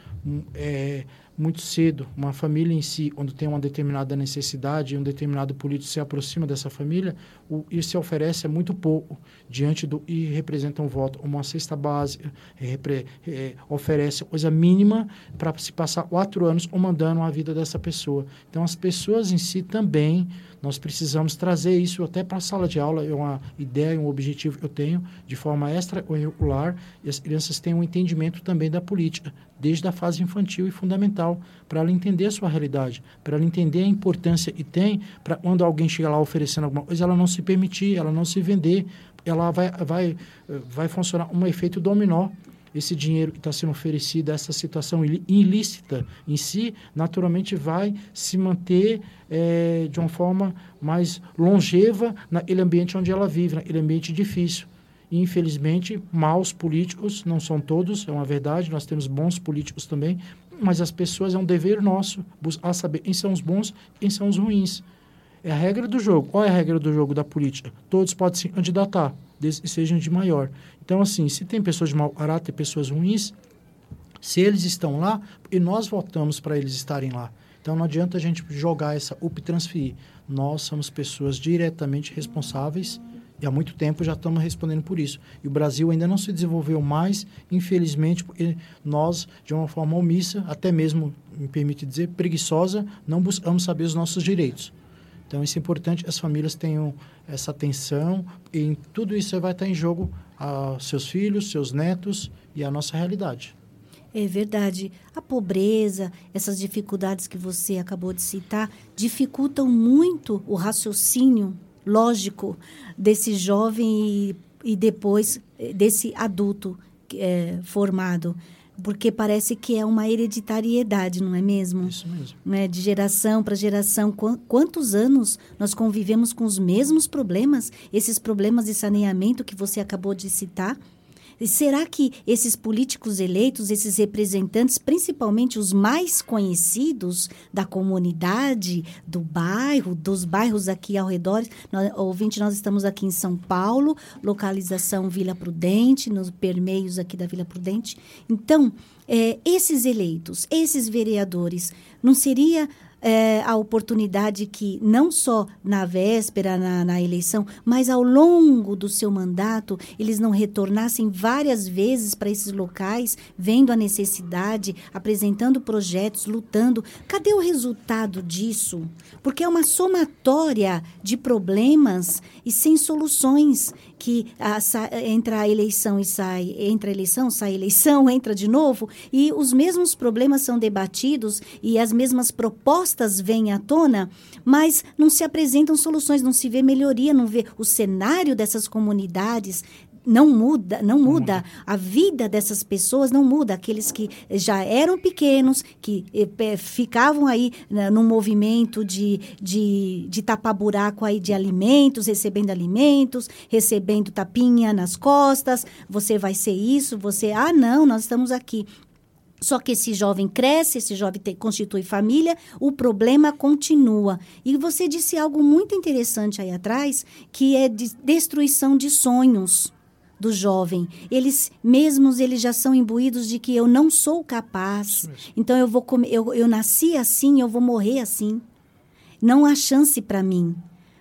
É, muito cedo, uma família em si, quando tem uma determinada necessidade e um determinado político se aproxima dessa família, o, e se oferece é muito pouco diante do e representa um voto. Uma cesta básica é, oferece coisa mínima para se passar quatro anos comandando a vida dessa pessoa. Então, as pessoas em si também, nós precisamos trazer isso até para a sala de aula. É uma ideia, um objetivo que eu tenho de forma extracurricular e as crianças têm um entendimento também da política, desde a fase infantil e fundamental, para ela entender a sua realidade, para ela entender a importância que tem para quando alguém chega lá oferecendo alguma coisa, ela não se permitir, ela não se vender, ela vai, vai, vai funcionar um efeito dominó. Esse dinheiro que está sendo oferecido, essa situação ilícita em si, naturalmente vai se manter é, de uma forma mais longeva naquele ambiente onde ela vive, naquele ambiente difícil. Infelizmente, maus políticos, não são todos, é uma verdade, nós temos bons políticos também, mas as pessoas é um dever nosso a saber quem são os bons e quem são os ruins. É a regra do jogo. Qual é a regra do jogo da política? Todos podem se candidatar, sejam de maior. Então, assim, se tem pessoas de mau caráter, pessoas ruins, se eles estão lá, e nós votamos para eles estarem lá. Então, não adianta a gente jogar essa UP transferir. Nós somos pessoas diretamente responsáveis e há muito tempo já estamos respondendo por isso. E o Brasil ainda não se desenvolveu mais, infelizmente, porque nós, de uma forma omissa, até mesmo, me permite dizer, preguiçosa, não buscamos saber os nossos direitos. Então, isso é importante as famílias tenham essa atenção e em tudo isso vai estar em jogo a seus filhos, seus netos e a nossa realidade. É verdade. A pobreza, essas dificuldades que você acabou de citar, dificultam muito o raciocínio lógico desse jovem e, e depois eh, desse adulto é, formado porque parece que é uma hereditariedade, não é mesmo? Isso mesmo. Né? De geração para geração. Quantos anos nós convivemos com os mesmos problemas? Esses problemas de saneamento que você acabou de citar, será que esses políticos eleitos, esses representantes, principalmente os mais conhecidos da comunidade, do bairro, dos bairros aqui ao redor, nós, ouvinte, nós estamos aqui em São Paulo, localização Vila Prudente, nos permeios aqui da Vila Prudente. Então, é, esses eleitos, esses vereadores, não seria é, a oportunidade que, não só na véspera, na, na, eleição, mas ao longo do seu mandato, eles não retornassem várias vezes para esses locais, vendo a necessidade, apresentando projetos, lutando. Cadê o resultado disso? Porque é uma somatória de problemas e sem soluções que a, entra a eleição e sai, entra a eleição, sai a eleição, *laughs* entra de novo, e os mesmos problemas são debatidos e as mesmas propostas vêm à tona, mas não se apresentam soluções, não se vê melhoria, não vê o cenário dessas comunidades não muda, não muda. A vida dessas pessoas não muda. Aqueles que já eram pequenos, que eh, ficavam aí né, num movimento de, de, de tapar buraco aí de alimentos, recebendo alimentos, recebendo tapinha nas costas. Você vai ser isso, você. Ah, não, nós estamos aqui. Só que esse jovem cresce, esse jovem te, constitui família, o problema continua. E você disse algo muito interessante aí atrás, que é de destruição de sonhos do jovem. Eles mesmos eles já são imbuídos de que eu não sou capaz. Então eu vou comer, eu, eu nasci assim, eu vou morrer assim. Não há chance para mim,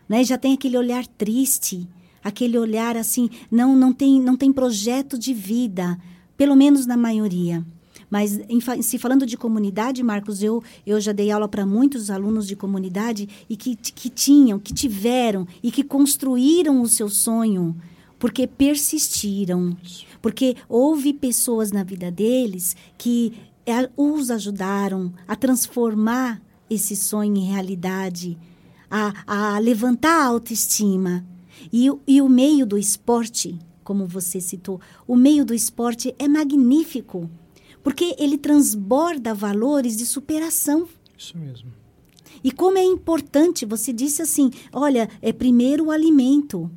né? Já tem aquele olhar triste, aquele olhar assim, não não tem não tem projeto de vida, pelo menos na maioria. Mas em, se falando de comunidade, Marcos, eu, eu já dei aula para muitos alunos de comunidade e que, que tinham, que tiveram e que construíram o seu sonho porque persistiram, porque houve pessoas na vida deles que é, os ajudaram a transformar esse sonho em realidade, a, a levantar a autoestima. E, e o meio do esporte, como você citou, o meio do esporte é magnífico, porque ele transborda valores de superação. Isso mesmo. E como é importante, você disse assim: olha, é primeiro o alimento.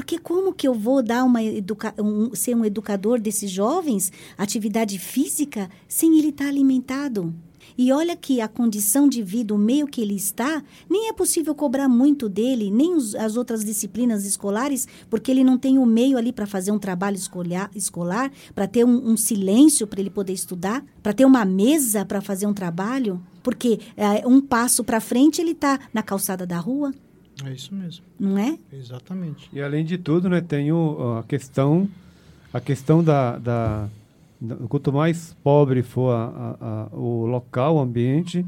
Porque como que eu vou dar uma educa um, ser um educador desses jovens, atividade física, sem ele estar tá alimentado? E olha que a condição de vida, o meio que ele está, nem é possível cobrar muito dele, nem os, as outras disciplinas escolares, porque ele não tem o meio ali para fazer um trabalho escolar, escolar para ter um, um silêncio para ele poder estudar, para ter uma mesa para fazer um trabalho, porque é, um passo para frente ele está na calçada da rua. É isso mesmo. Não é? Exatamente. E além de tudo, né, tem o, a questão, a questão da, da, da quanto mais pobre for a, a, a, o local, o ambiente,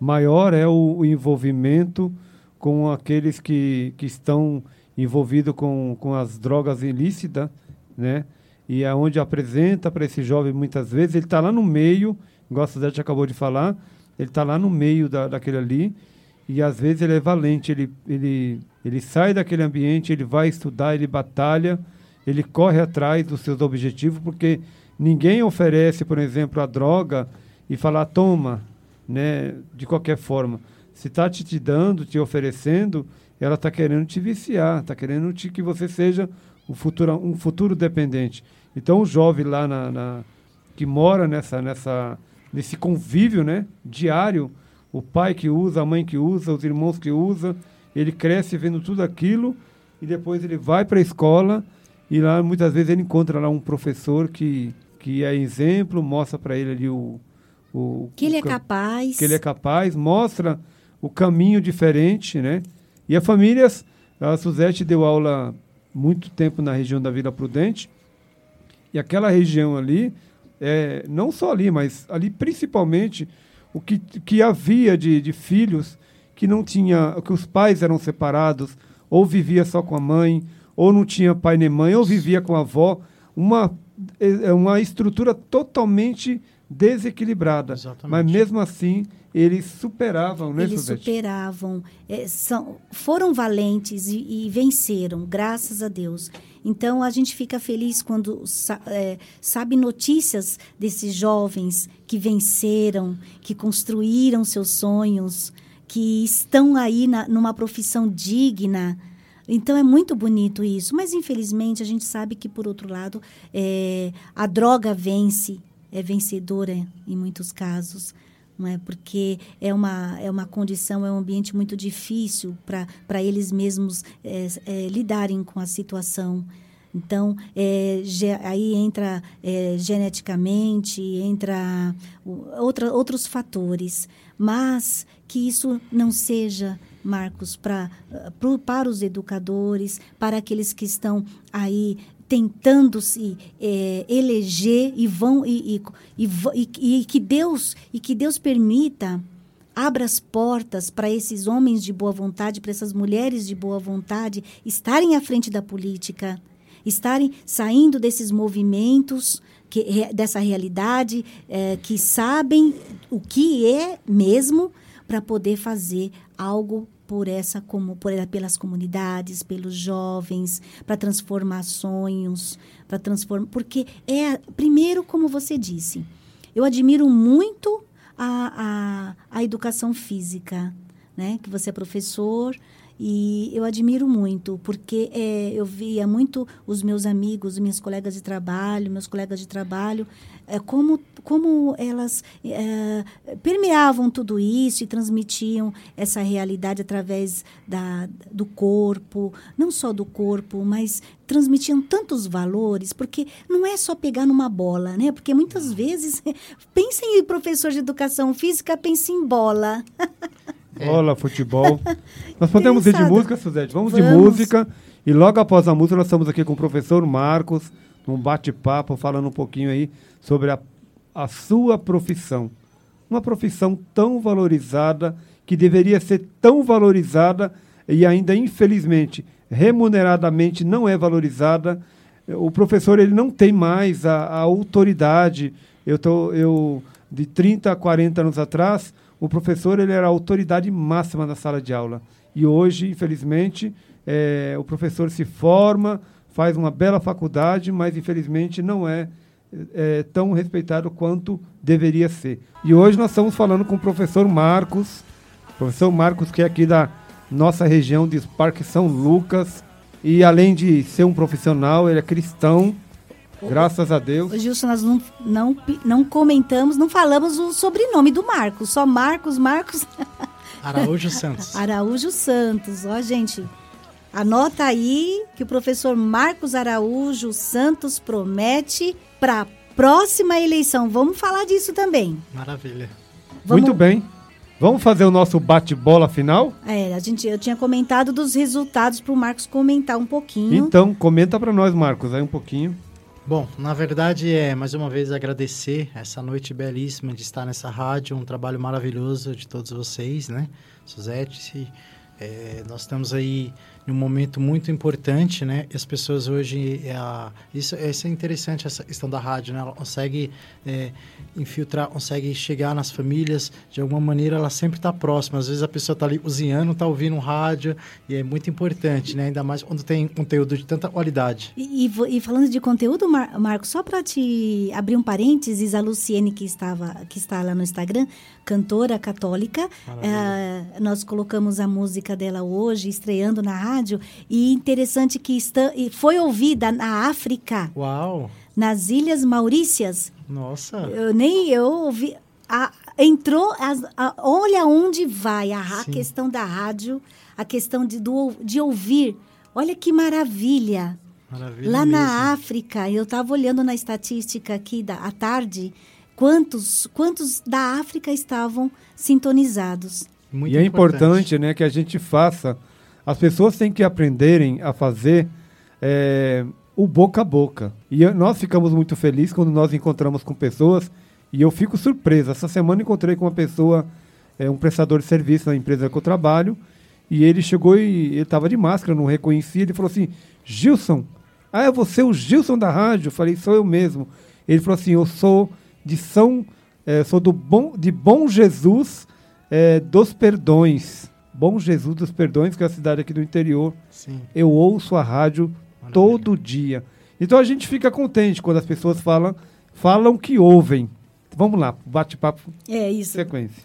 maior é o, o, envolvimento com aqueles que, que estão envolvidos com, com as drogas ilícitas, né? E é onde apresenta para esse jovem muitas vezes, ele está lá no meio, igual a Suzete acabou de falar, ele está lá no meio da, daquele ali, e às vezes ele é valente, ele, ele, ele sai daquele ambiente, ele vai estudar, ele batalha, ele corre atrás dos seus objetivos, porque ninguém oferece, por exemplo, a droga e falar, toma, né, de qualquer forma. Se está te, te dando, te oferecendo, ela está querendo te viciar, está querendo te, que você seja um futuro, um futuro dependente. Então, o jovem lá na, na, que mora nessa, nessa, nesse convívio né, diário, o pai que usa, a mãe que usa, os irmãos que usam, ele cresce vendo tudo aquilo e depois ele vai para a escola e lá muitas vezes ele encontra lá um professor que, que é exemplo, mostra para ele ali o, o que ele o é capaz. Que ele é capaz, mostra o caminho diferente, né? E as famílias, a Suzete deu aula muito tempo na região da Vila Prudente, e aquela região ali, é, não só ali, mas ali principalmente, o que, que havia de, de filhos que não tinha, que os pais eram separados, ou vivia só com a mãe, ou não tinha pai nem mãe, ou vivia com a avó, uma, é, é uma estrutura totalmente desequilibrada. Exatamente. Mas mesmo assim, eles superavam, né, Eles superavam, é, são, foram valentes e, e venceram, graças a Deus. Então a gente fica feliz quando é, sabe notícias desses jovens que venceram, que construíram seus sonhos, que estão aí na, numa profissão digna. Então é muito bonito isso. Mas infelizmente a gente sabe que, por outro lado, é, a droga vence, é vencedora em muitos casos não é? Porque é uma, é uma condição, é um ambiente muito difícil para eles mesmos é, é, lidarem com a situação. Então, é, aí entra é, geneticamente, entra outra, outros fatores. Mas que isso não seja, Marcos, pra, pro, para os educadores, para aqueles que estão aí tentando se é, eleger e vão e, e, e, e- que Deus e que Deus permita abra as portas para esses homens de boa vontade, para essas mulheres de boa vontade estarem à frente da política, estarem saindo desses movimentos que, dessa realidade, eh, que sabem o que é mesmo para poder fazer algo por essa como por pelas comunidades, pelos jovens, para transformar sonhos, para transformar, porque é primeiro como você disse, eu admiro muito a, a, a educação física, né? Que você é professor e eu admiro muito, porque é, eu via muito os meus amigos, minhas colegas de trabalho, meus colegas de trabalho, é, como, como elas é, permeavam tudo isso e transmitiam essa realidade através da, do corpo, não só do corpo, mas transmitiam tantos valores, porque não é só pegar numa bola, né? Porque muitas vezes, *laughs* pensa em professor de educação física, pensa em bola. Bola, futebol. Nós podemos ir de música, Suzete? Vamos, de Vamos. música. E logo após a música, nós estamos aqui com o professor Marcos, num bate-papo, falando um pouquinho aí sobre a, a sua profissão. Uma profissão tão valorizada, que deveria ser tão valorizada e ainda, infelizmente, remuneradamente não é valorizada. O professor ele não tem mais a, a autoridade. Eu, tô, eu, de 30 a 40 anos atrás, o professor ele era a autoridade máxima na sala de aula. E hoje, infelizmente, eh, o professor se forma, faz uma bela faculdade, mas infelizmente não é, eh, tão respeitado quanto deveria ser. E hoje nós estamos falando com o professor Marcos, professor Marcos, que é aqui da nossa região de Parque São Lucas. E além de ser um profissional, ele é cristão, graças a Deus. Gilson, nós não, não, não comentamos, não falamos o sobrenome do Marcos, só Marcos, Marcos Araújo Santos. *laughs* Araújo Santos. Ó, gente, anota aí que o professor Marcos Araújo Santos promete para a próxima eleição. Vamos falar disso também. Maravilha. Vamos- Muito bem. Vamos fazer o nosso bate-bola final? É, a gente, eu tinha comentado dos resultados para o Marcos comentar um pouquinho. Então, comenta para nós, Marcos, aí um pouquinho. Bom, na verdade é mais uma vez agradecer essa noite belíssima de estar nessa rádio, um trabalho maravilhoso de todos vocês, né? Suzete, é, nós estamos aí em um momento muito importante, né? E as pessoas hoje, é, isso, isso é interessante, essa questão da rádio, né? Ela consegue é, infiltrar, consegue chegar nas famílias, de alguma maneira ela sempre está próxima. Às vezes a pessoa está ali cozinhando, está ouvindo um rádio, e é muito importante, né? Ainda mais quando tem conteúdo de tanta qualidade. E, e e falando de conteúdo, Mar Marcos, só para te abrir um parênteses, a Luciene que estava que está lá no Instagram, cantora católica, eh, nós colocamos a música dela hoje, estreando na rádio, e interessante que está, e foi ouvida na África, Uau! nas Ilhas Maurícias. Nossa! Eu nem eu ouvi. A, entrou, as, a, olha onde vai a, a questão da rádio, a questão de, do, de ouvir. Olha que maravilha. Maravilha Lá mesmo. na África, eu estava olhando na estatística aqui da, à tarde, quantos, quantos da África estavam sintonizados. Muito e é importante né, que a gente faça. As pessoas têm que aprenderem a fazer é, o boca a boca. E eu- nós ficamos muito felizes quando nós encontramos com pessoas. E eu fico surpreso. Essa semana encontrei com uma pessoa, é, um prestador de serviço na empresa que eu trabalho. E ele chegou e estava de máscara, não reconhecia. Ele falou assim: Gilson, ah, é você o Gilson da rádio? Eu falei: sou eu mesmo. Ele falou assim: eu sou de São. é, sou do bom, de Bom Jesus é, dos Perdões. Bom Jesus dos Perdões, que é a cidade aqui do interior. Sim. Eu ouço a rádio Maravilha. todo dia. Então a gente fica contente quando as pessoas falam, falam que ouvem. Vamos lá, bate-papo É isso. sequência.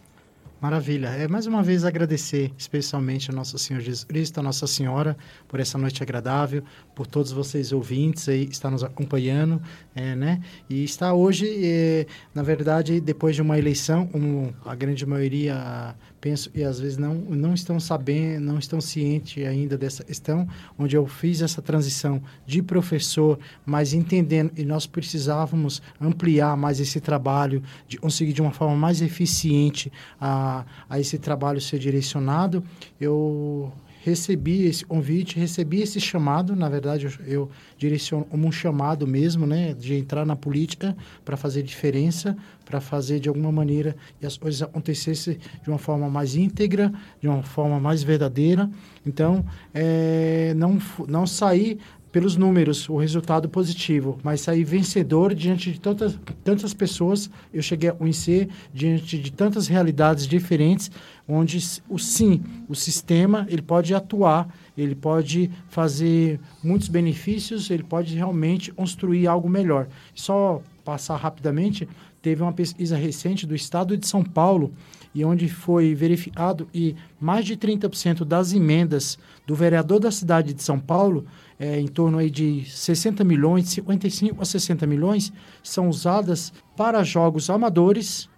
Maravilha. É mais uma vez agradecer especialmente a Nosso Senhor Jesus Cristo, a Nossa Senhora, por essa noite agradável, por todos vocês ouvintes aí, estar nos acompanhando, é, né? E está hoje, é, na verdade, depois de uma eleição, um, a grande maioria penso e às vezes não não estão sabendo, não estão cientes ainda dessa questão, onde eu fiz essa transição de professor, mas entendendo e nós precisávamos ampliar mais esse trabalho, de conseguir de uma forma mais eficiente a, a esse trabalho ser direcionado, eu recebi esse convite, recebi esse chamado, na verdade eu, eu direciono como um chamado mesmo, né, de entrar na política para fazer diferença, para fazer de alguma maneira e as coisas acontecessem de uma forma mais íntegra, de uma forma mais verdadeira. Então, é, não não sair pelos números, o resultado positivo, mas sair vencedor diante de tantas, tantas pessoas. Eu cheguei a conhecer diante de tantas realidades diferentes, onde o sim, o sistema, ele pode atuar, ele pode fazer muitos benefícios, ele pode realmente construir algo melhor. Só passar rapidamente, teve uma pesquisa recente do estado de São Paulo, e onde foi verificado e mais de 30% das emendas do vereador da cidade de São Paulo, é, em torno aí de 60 milhões, de 55 a 60 milhões, são usadas para jogos amadores,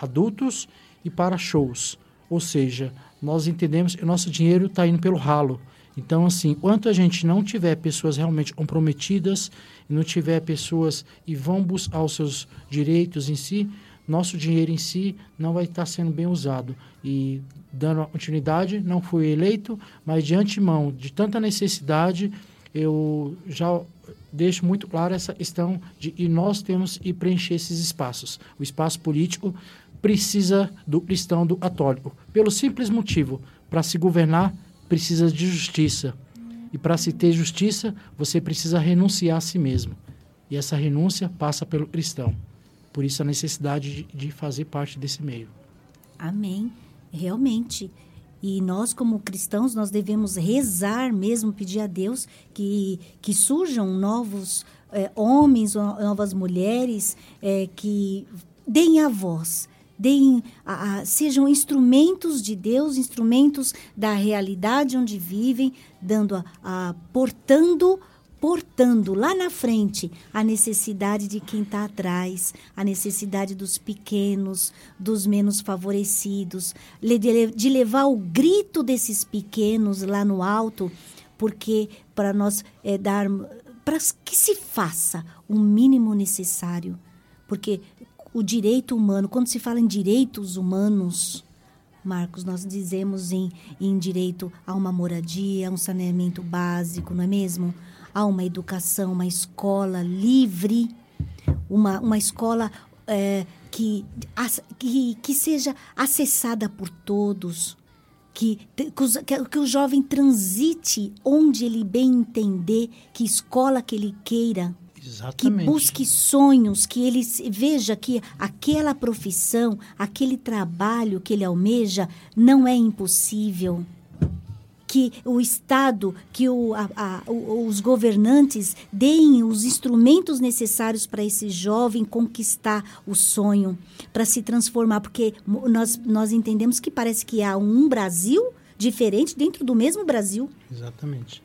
adultos e para shows. Ou seja, nós entendemos que o nosso dinheiro está indo pelo ralo. Então, assim, enquanto a gente não tiver pessoas realmente comprometidas, não tiver pessoas e vão buscar os seus direitos em si, nosso dinheiro em si não vai estar sendo bem usado. E, dando continuidade, não fui eleito, mas de antemão, de tanta necessidade, eu já deixo muito claro essa questão de e nós temos que preencher esses espaços. O espaço político precisa do cristão, do católico, pelo simples motivo, para se governar, precisa de justiça. E para se ter justiça, você precisa renunciar a si mesmo. E essa renúncia passa pelo cristão. Por isso a necessidade de, de fazer parte desse meio. Amém. Realmente. E nós, como cristãos, nós devemos rezar mesmo, pedir a Deus que, que surjam novos eh, homens, no- novas mulheres, eh, que deem a voz, deem a- a- sejam instrumentos de Deus, instrumentos da realidade onde vivem, dando a, a portando portando lá na frente a necessidade de quem está atrás, a necessidade dos pequenos, dos menos favorecidos, de levar o grito desses pequenos lá no alto, porque para nós é, dar para que se faça o mínimo necessário, porque o direito humano, quando se fala em direitos humanos, Marcos, nós dizemos em, em direito a uma moradia, a um saneamento básico, não é mesmo? A uma educação, uma escola livre, uma, uma escola é, que, que, que seja acessada por todos, que, que, que- que o jovem transite onde ele bem entender, que escola que ele queira, que Exatamente. busque sonhos, que ele veja que aquela profissão, aquele trabalho que ele almeja não é impossível. Que o Estado, que o- a- a- os governantes deem os instrumentos necessários para esse jovem conquistar o sonho, para se transformar. Porque nós, nós entendemos que parece que há um Brasil diferente dentro do mesmo Brasil. Exatamente.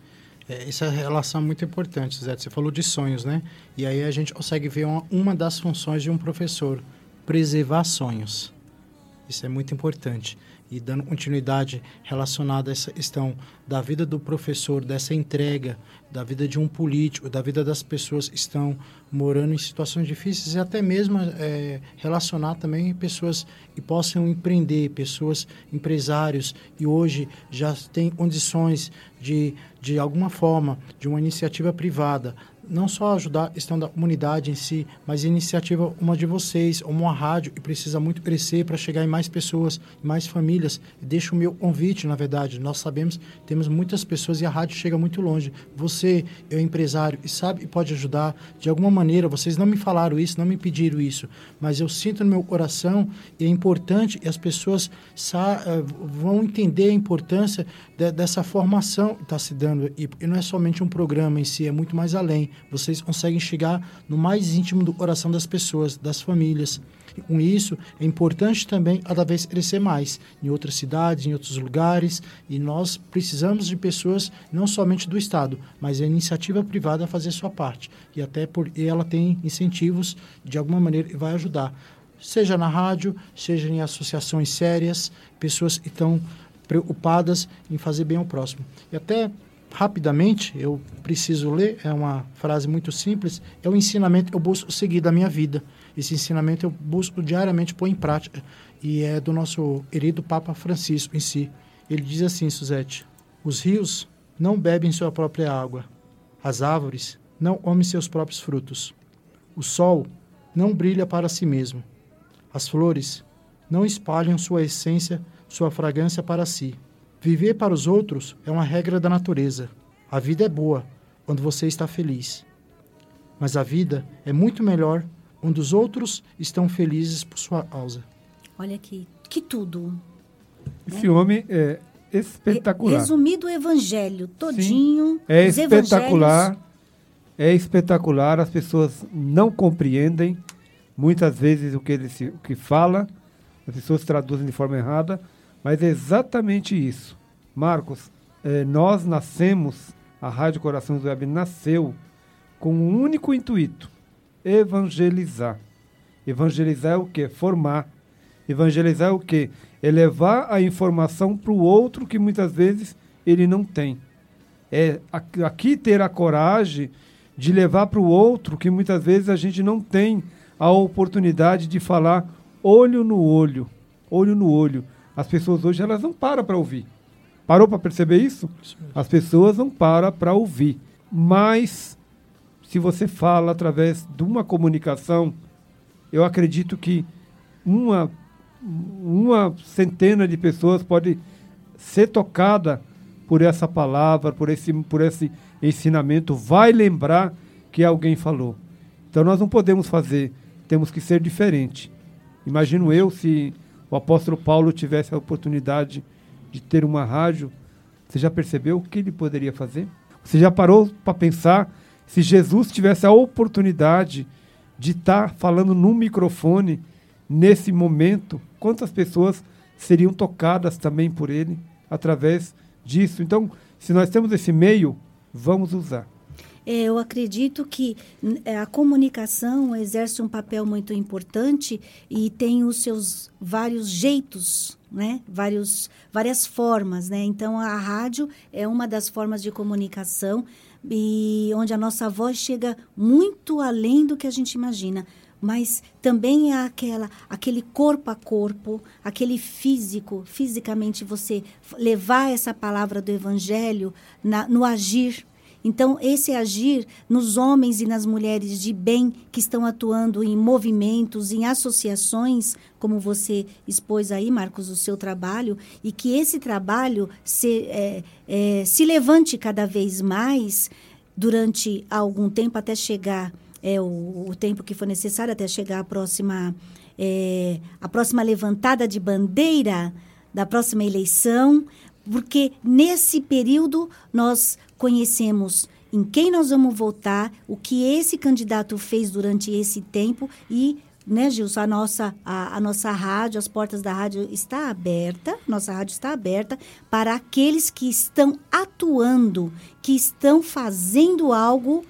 É, essa relação é muito importante, Zé. Você falou de sonhos, né? E aí a gente consegue ver uma, uma das funções de um professor: preservar sonhos. Isso é muito importante. E dando continuidade relacionada a essa questão da vida do professor, dessa entrega, da vida de um político, da vida das pessoas que estão morando em situações difíceis e até mesmo é, relacionar também pessoas que possam empreender, pessoas empresários e hoje já têm condições de, de alguma forma, de uma iniciativa privada, não só ajudar a questão da comunidade em si, mas iniciativa uma de vocês, uma rádio que precisa muito crescer para chegar em mais pessoas, mais famílias. Deixo o meu convite, na verdade. Nós sabemos, temos muitas pessoas e a rádio chega muito longe. Você é um empresário e sabe e pode ajudar de alguma maneira. Vocês não me falaram isso, não me pediram isso, mas eu sinto no meu coração e é importante e as pessoas eh, vão entender a importância de, dessa formação que está se dando. E, e não é somente um programa em si, é muito mais além vocês conseguem chegar no mais íntimo do coração das pessoas, das famílias. E com isso, é importante também cada vez crescer mais em outras cidades, em outros lugares, e nós precisamos de pessoas não somente do Estado, mas a iniciativa privada fazer sua parte. E até porque ela tem incentivos, de alguma maneira, vai ajudar. Seja na rádio, seja em associações sérias, pessoas que estão preocupadas em fazer bem ao próximo. E até rapidamente, eu preciso ler, é uma frase muito simples, é o ensinamento que eu busco seguir da minha vida. Esse ensinamento eu busco diariamente pôr em prática e é do nosso querido Papa Francisco em si. Ele diz assim, Suzete, os rios não bebem sua própria água, as árvores não comem seus próprios frutos, o sol não brilha para si mesmo, as flores não espalham sua essência, sua fragrância para si. Viver para os outros é uma regra da natureza. A vida é boa quando você está feliz. Mas a vida é muito melhor quando os outros estão felizes por sua causa. Olha aqui, que tudo. Esse né? homem é espetacular. Resumido o evangelho todinho. Sim, é espetacular. É espetacular. As pessoas não compreendem muitas vezes o que ele se, o que fala. As pessoas traduzem de forma errada. Mas é exatamente isso. Marcos, eh, nós nascemos, a Rádio Coração do Web nasceu com um único intuito: evangelizar. Evangelizar é o que? Formar. Evangelizar é o que? Elevar a informação para o outro que muitas vezes ele não tem. É aqui ter a coragem de levar para o outro que muitas vezes a gente não tem a oportunidade de falar olho no olho, olho no olho. As pessoas hoje elas não param para ouvir. Parou para perceber isso? As pessoas não param para ouvir. Mas se você fala através de uma comunicação, eu acredito que uma uma centena de pessoas pode ser tocada por essa palavra, por esse, por esse ensinamento, vai lembrar que alguém falou. Então nós não podemos fazer, temos que ser diferente. Imagino eu se o apóstolo Paulo tivesse a oportunidade de ter uma rádio, você já percebeu o que ele poderia fazer? Você já parou para pensar se Jesus tivesse a oportunidade de estar tá falando num microfone nesse momento, quantas pessoas seriam tocadas também por ele através disso? Então, se nós temos esse meio, vamos usar. É, eu acredito que é, a comunicação exerce um papel muito importante e tem os seus vários jeitos, né? Vários, várias formas, né? Então, a rádio é uma das formas de comunicação e onde a nossa voz chega muito além do que a gente imagina mas também é aquela, aquele corpo a corpo, aquele físico, fisicamente você levar essa palavra do evangelho na, no agir, então, esse agir nos homens e nas mulheres de bem que estão atuando em movimentos, em associações, como você expôs aí, Marcos, o seu trabalho, e que esse trabalho se, é, é, se levante cada vez mais durante algum tempo até chegar é, o, o tempo que for necessário até chegar a próxima é, a próxima levantada de bandeira da próxima eleição, porque nesse período nós conhecemos em quem nós vamos votar, o que esse candidato fez durante esse tempo e né, Gilson, a nossa, a, a, nossa rádio, as portas da rádio está aberta, nossa rádio está aberta para aqueles que estão atuando, que estão fazendo algo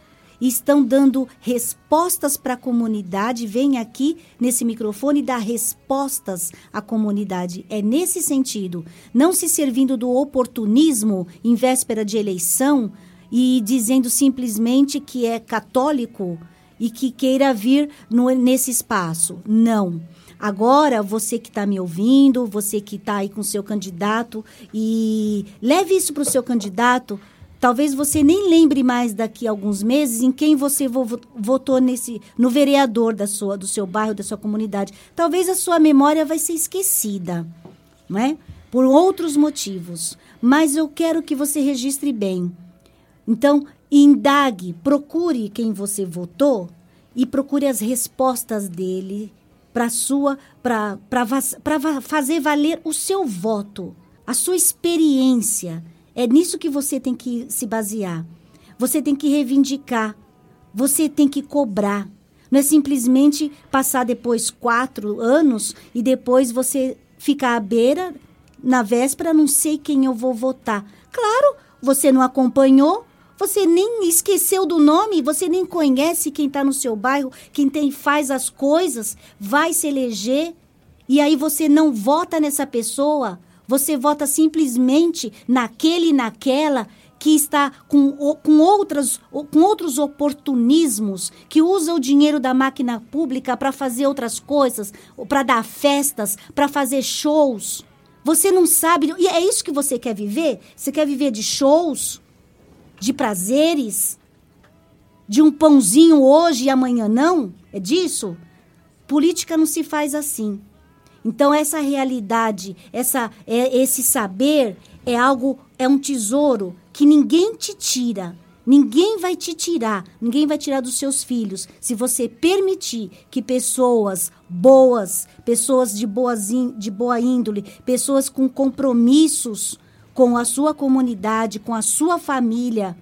estão dando respostas para a comunidade. Vem aqui nesse microfone dar respostas à comunidade. É nesse sentido. Não se servindo do oportunismo em véspera de eleição e dizendo simplesmente que é católico e que queira vir no, nesse espaço. Não. Agora, você que está me ouvindo, você que está aí com seu candidato, e leve isso para o seu candidato. Talvez você nem lembre mais daqui a alguns meses em quem você votou nesse no vereador da sua, do seu bairro, da sua comunidade. Talvez a sua memória vai ser esquecida, não é? Por outros motivos. Mas eu quero que você registre bem. Então, indague, procure quem você votou e procure as respostas dele para sua para fazer valer o seu voto, a sua experiência. É nisso que você tem que se basear. Você tem que reivindicar. Você tem que cobrar. Não é simplesmente passar depois quatro anos e depois você ficar à beira, na véspera, não sei quem eu vou votar. Claro, você não acompanhou, você nem esqueceu do nome, você nem conhece quem está no seu bairro, quem tem faz as coisas, vai se eleger e aí você não vota nessa pessoa, você vota simplesmente naquele e naquela que está com, com, outras, com outros oportunismos, que usa o dinheiro da máquina pública para fazer outras coisas, para dar festas, para fazer shows. Você não sabe. E é isso que você quer viver? Você quer viver de shows? de prazeres, de um pãozinho hoje e amanhã não? É disso? Política não se faz assim. Então essa realidade, essa é, esse saber é algo, é um tesouro que ninguém te tira. Ninguém vai te tirar, ninguém vai tirar dos seus filhos, se você permitir que pessoas boas, pessoas de, boas de boa índole, pessoas com compromissos com a sua comunidade, com a sua família,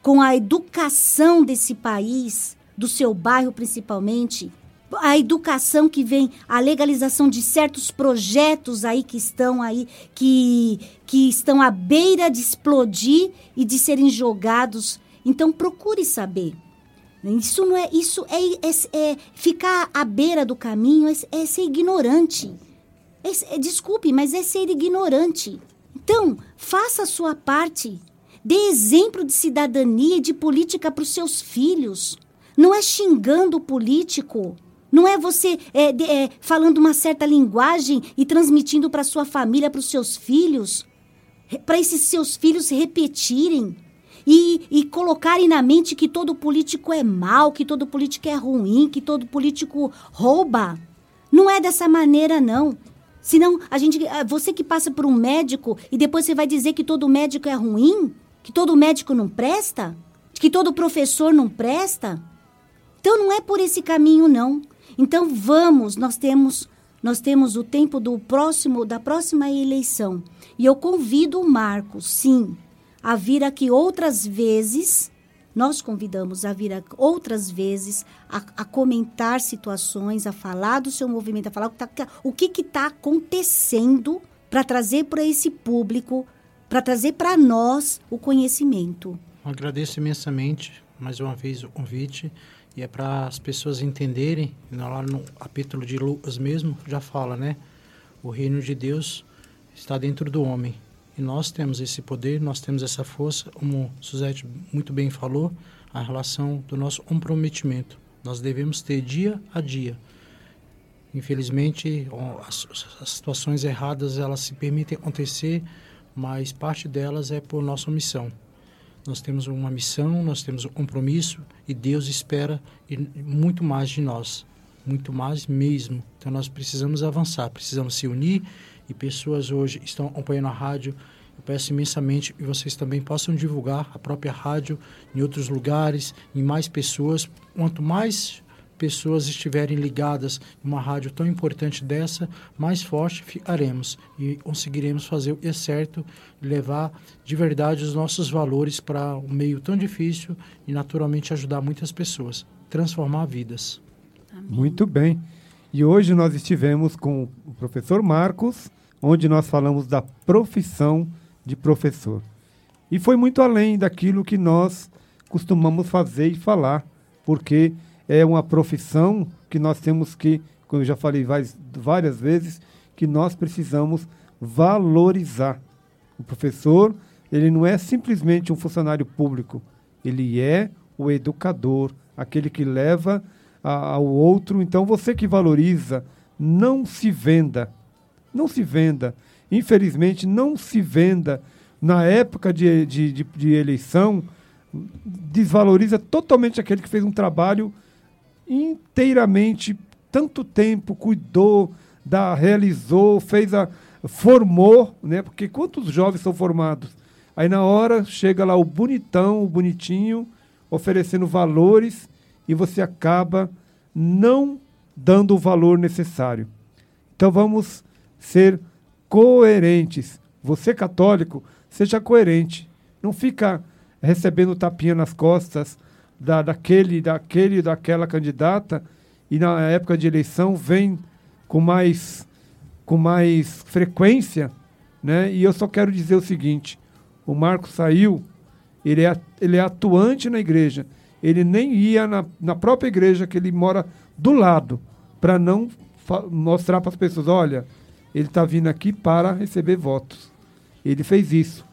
com a educação desse país, do seu bairro principalmente, a educação que vem, a legalização de certos projetos aí que estão aí, que, que estão à beira de explodir e de serem jogados. Então procure saber. Isso não é isso é, é, é ficar à beira do caminho, é, é ser ignorante. É, é, desculpe, mas é ser ignorante. Então, faça a sua parte. Dê exemplo de cidadania e de política para os seus filhos. Não é xingando o político. Não é você é, de, é, falando uma certa linguagem e transmitindo para sua família, para os seus filhos, para esses seus filhos repetirem e, e colocarem na mente que todo político é mau, que todo político é ruim, que todo político rouba. Não é dessa maneira, não. Senão, a gente, você que passa por um médico e depois você vai dizer que todo médico é ruim? Que todo médico não presta? Que todo professor não presta? Então não é por esse caminho não. Então vamos, nós temos nós temos o tempo do próximo da próxima eleição. E eu convido o Marcos, sim, a vir aqui outras vezes nós convidamos a vir outras vezes a, a, comentar situações, a falar do seu movimento, a falar o que está acontecendo para trazer para esse público, para trazer para nós o conhecimento. Eu agradeço imensamente mais uma vez o convite e é para as pessoas entenderem, lá no capítulo de Lucas mesmo já fala, né? O reino de Deus está dentro do homem e nós temos esse poder, nós temos essa força, como Suzette muito bem falou, a relação do nosso comprometimento. Nós devemos ter dia a dia. Infelizmente, as, as situações erradas elas se permitem acontecer, mas parte delas é por nossa missão. Nós temos uma missão, nós temos um compromisso e Deus espera muito mais de nós, muito mais mesmo. Então nós precisamos avançar, precisamos se unir e pessoas hoje estão acompanhando a rádio. Eu peço imensamente que vocês também possam divulgar a própria rádio em outros lugares, em mais pessoas. Quanto mais pessoas estiverem ligadas em uma rádio tão importante dessa, mais forte ficaremos e conseguiremos fazer o que é certo levar de verdade os nossos valores para um meio tão difícil e naturalmente ajudar muitas pessoas, transformar vidas. Amém. Muito bem. E hoje nós estivemos com o professor Marcos, onde nós falamos da profissão de professor. E foi muito além daquilo que nós costumamos fazer e falar, porque é uma profissão que nós temos que, como eu já falei várias, várias vezes, que nós precisamos valorizar. O professor, ele não é simplesmente um funcionário público, ele é o educador, aquele que leva a, ao outro. Então, você que valoriza, não se venda. Não se venda. Infelizmente, não se venda. Na época de, de, de, de eleição, desvaloriza totalmente aquele que fez um trabalho inteiramente, tanto tempo, cuidou, da, realizou, fez a. formou, né? Porque quantos jovens são formados? Aí na hora chega lá o bonitão, o bonitinho, oferecendo valores e você acaba não dando o valor necessário. Então vamos ser coerentes. Você católico, seja coerente. Não fica recebendo tapinha nas costas da, daquele, daquele, daquela candidata e na época de eleição vem com mais, com mais frequência, né? E eu só quero dizer o seguinte: o Marco saiu, ele é, ele é atuante na igreja. Ele nem ia na, na própria igreja que ele mora do lado, para não mostrar para as pessoas: olha, ele está vindo aqui para receber votos. Ele fez isso.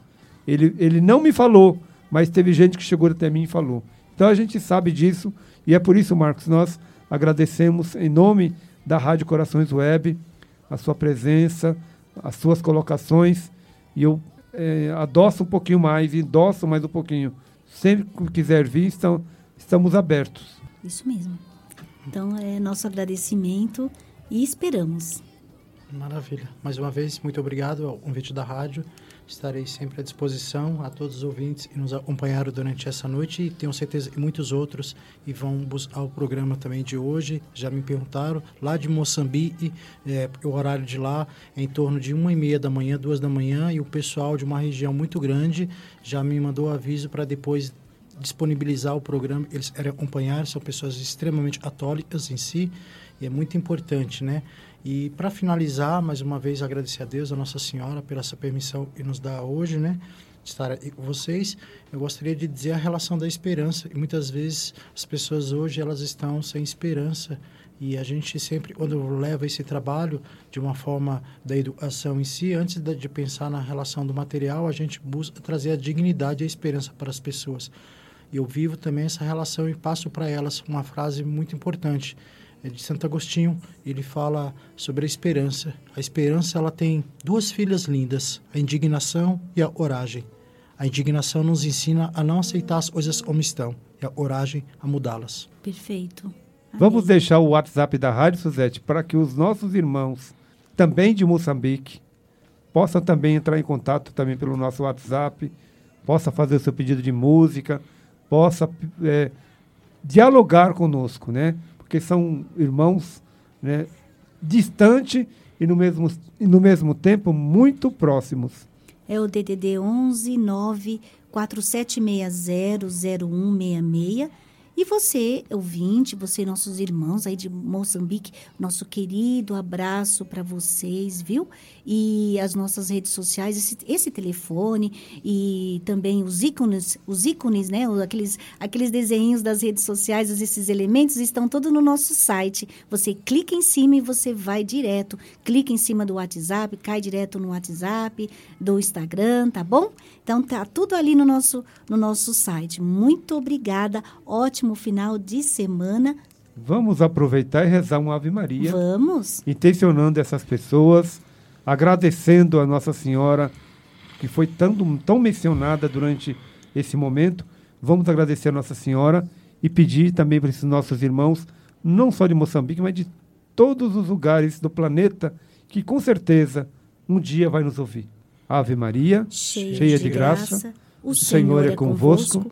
Ele, ele não me falou, mas teve gente que chegou até mim e falou. Então a gente sabe disso e é por isso, Marcos, nós agradecemos em nome da Rádio Corações Web a sua presença, as suas colocações e eu é, adoço um pouquinho mais, endosso mais um pouquinho. Sempre que quiser vir, estão, estamos abertos. Isso mesmo. Então é nosso agradecimento e esperamos. Maravilha. Mais uma vez, muito obrigado ao convite da rádio. Estarei sempre à disposição a todos os ouvintes que nos acompanharam durante essa noite e tenho certeza que muitos outros e vão buscar o programa também de hoje. Já me perguntaram, lá de Moçambique, é, o horário de lá é em torno de uma e meia da manhã, duas da manhã e o pessoal de uma região muito grande já me mandou aviso para depois disponibilizar o programa. Eles querem acompanhar, são pessoas extremamente católicas em si e é muito importante, né? E para finalizar, mais uma vez agradecer a Deus, a Nossa Senhora, pela essa permissão que nos dá hoje, né? De estar aqui com vocês. Eu gostaria de dizer a relação da esperança. E muitas vezes as pessoas hoje elas estão sem esperança. E a gente sempre, quando leva esse trabalho de uma forma da educação em si, antes de pensar na relação do material, a gente busca trazer a dignidade e a esperança para as pessoas. E eu vivo também essa relação e passo para elas uma frase muito importante é de Santo Agostinho. Ele fala sobre a esperança. A esperança ela tem duas filhas lindas, a indignação e a coragem. A indignação nos ensina a não aceitar as coisas como estão e a coragem a mudá-las. Perfeito. Amém. Vamos deixar o WhatsApp da Rádio Suzete para que os nossos irmãos, também de Moçambique, possam também entrar em contato também pelo nosso WhatsApp, possa fazer o seu pedido de música, possa é, dialogar conosco, né? Porque são irmãos né, distante e no mesmo, e no mesmo tempo muito próximos. É o DDD 11 9 4760 0166 e você, ouvinte, você, nossos irmãos aí de Moçambique, nosso querido abraço para vocês, viu? E as nossas redes sociais, esse, esse, telefone e também os ícones, os ícones, né? Aqueles, aqueles desenhos das redes sociais, esses elementos estão todos no nosso site. Você clica em cima e você vai direto. Clica em cima do WhatsApp, cai direto no WhatsApp, do Instagram, tá bom? Então tá tudo ali no nosso, no nosso site. Muito obrigada. Ótimo final de semana. Vamos aproveitar e rezar uma Ave Maria. Vamos. Intencionando essas pessoas, agradecendo a Nossa Senhora, que foi tão, tão mencionada durante esse momento. Vamos agradecer a Nossa Senhora e pedir também para esses nossos irmãos, não só de Moçambique, mas de todos os lugares do planeta, que com certeza um dia vai nos ouvir. Ave Maria, cheia, cheia de graça, graça o Senhor é, é convosco.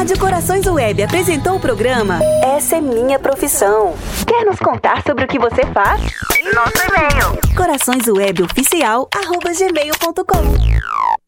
Rádio Corações Web apresentou o programa Essa é Minha Profissão. Quer nos contar sobre o que você faz? Nosso e-mail: coraçõesweboficial.gmail.com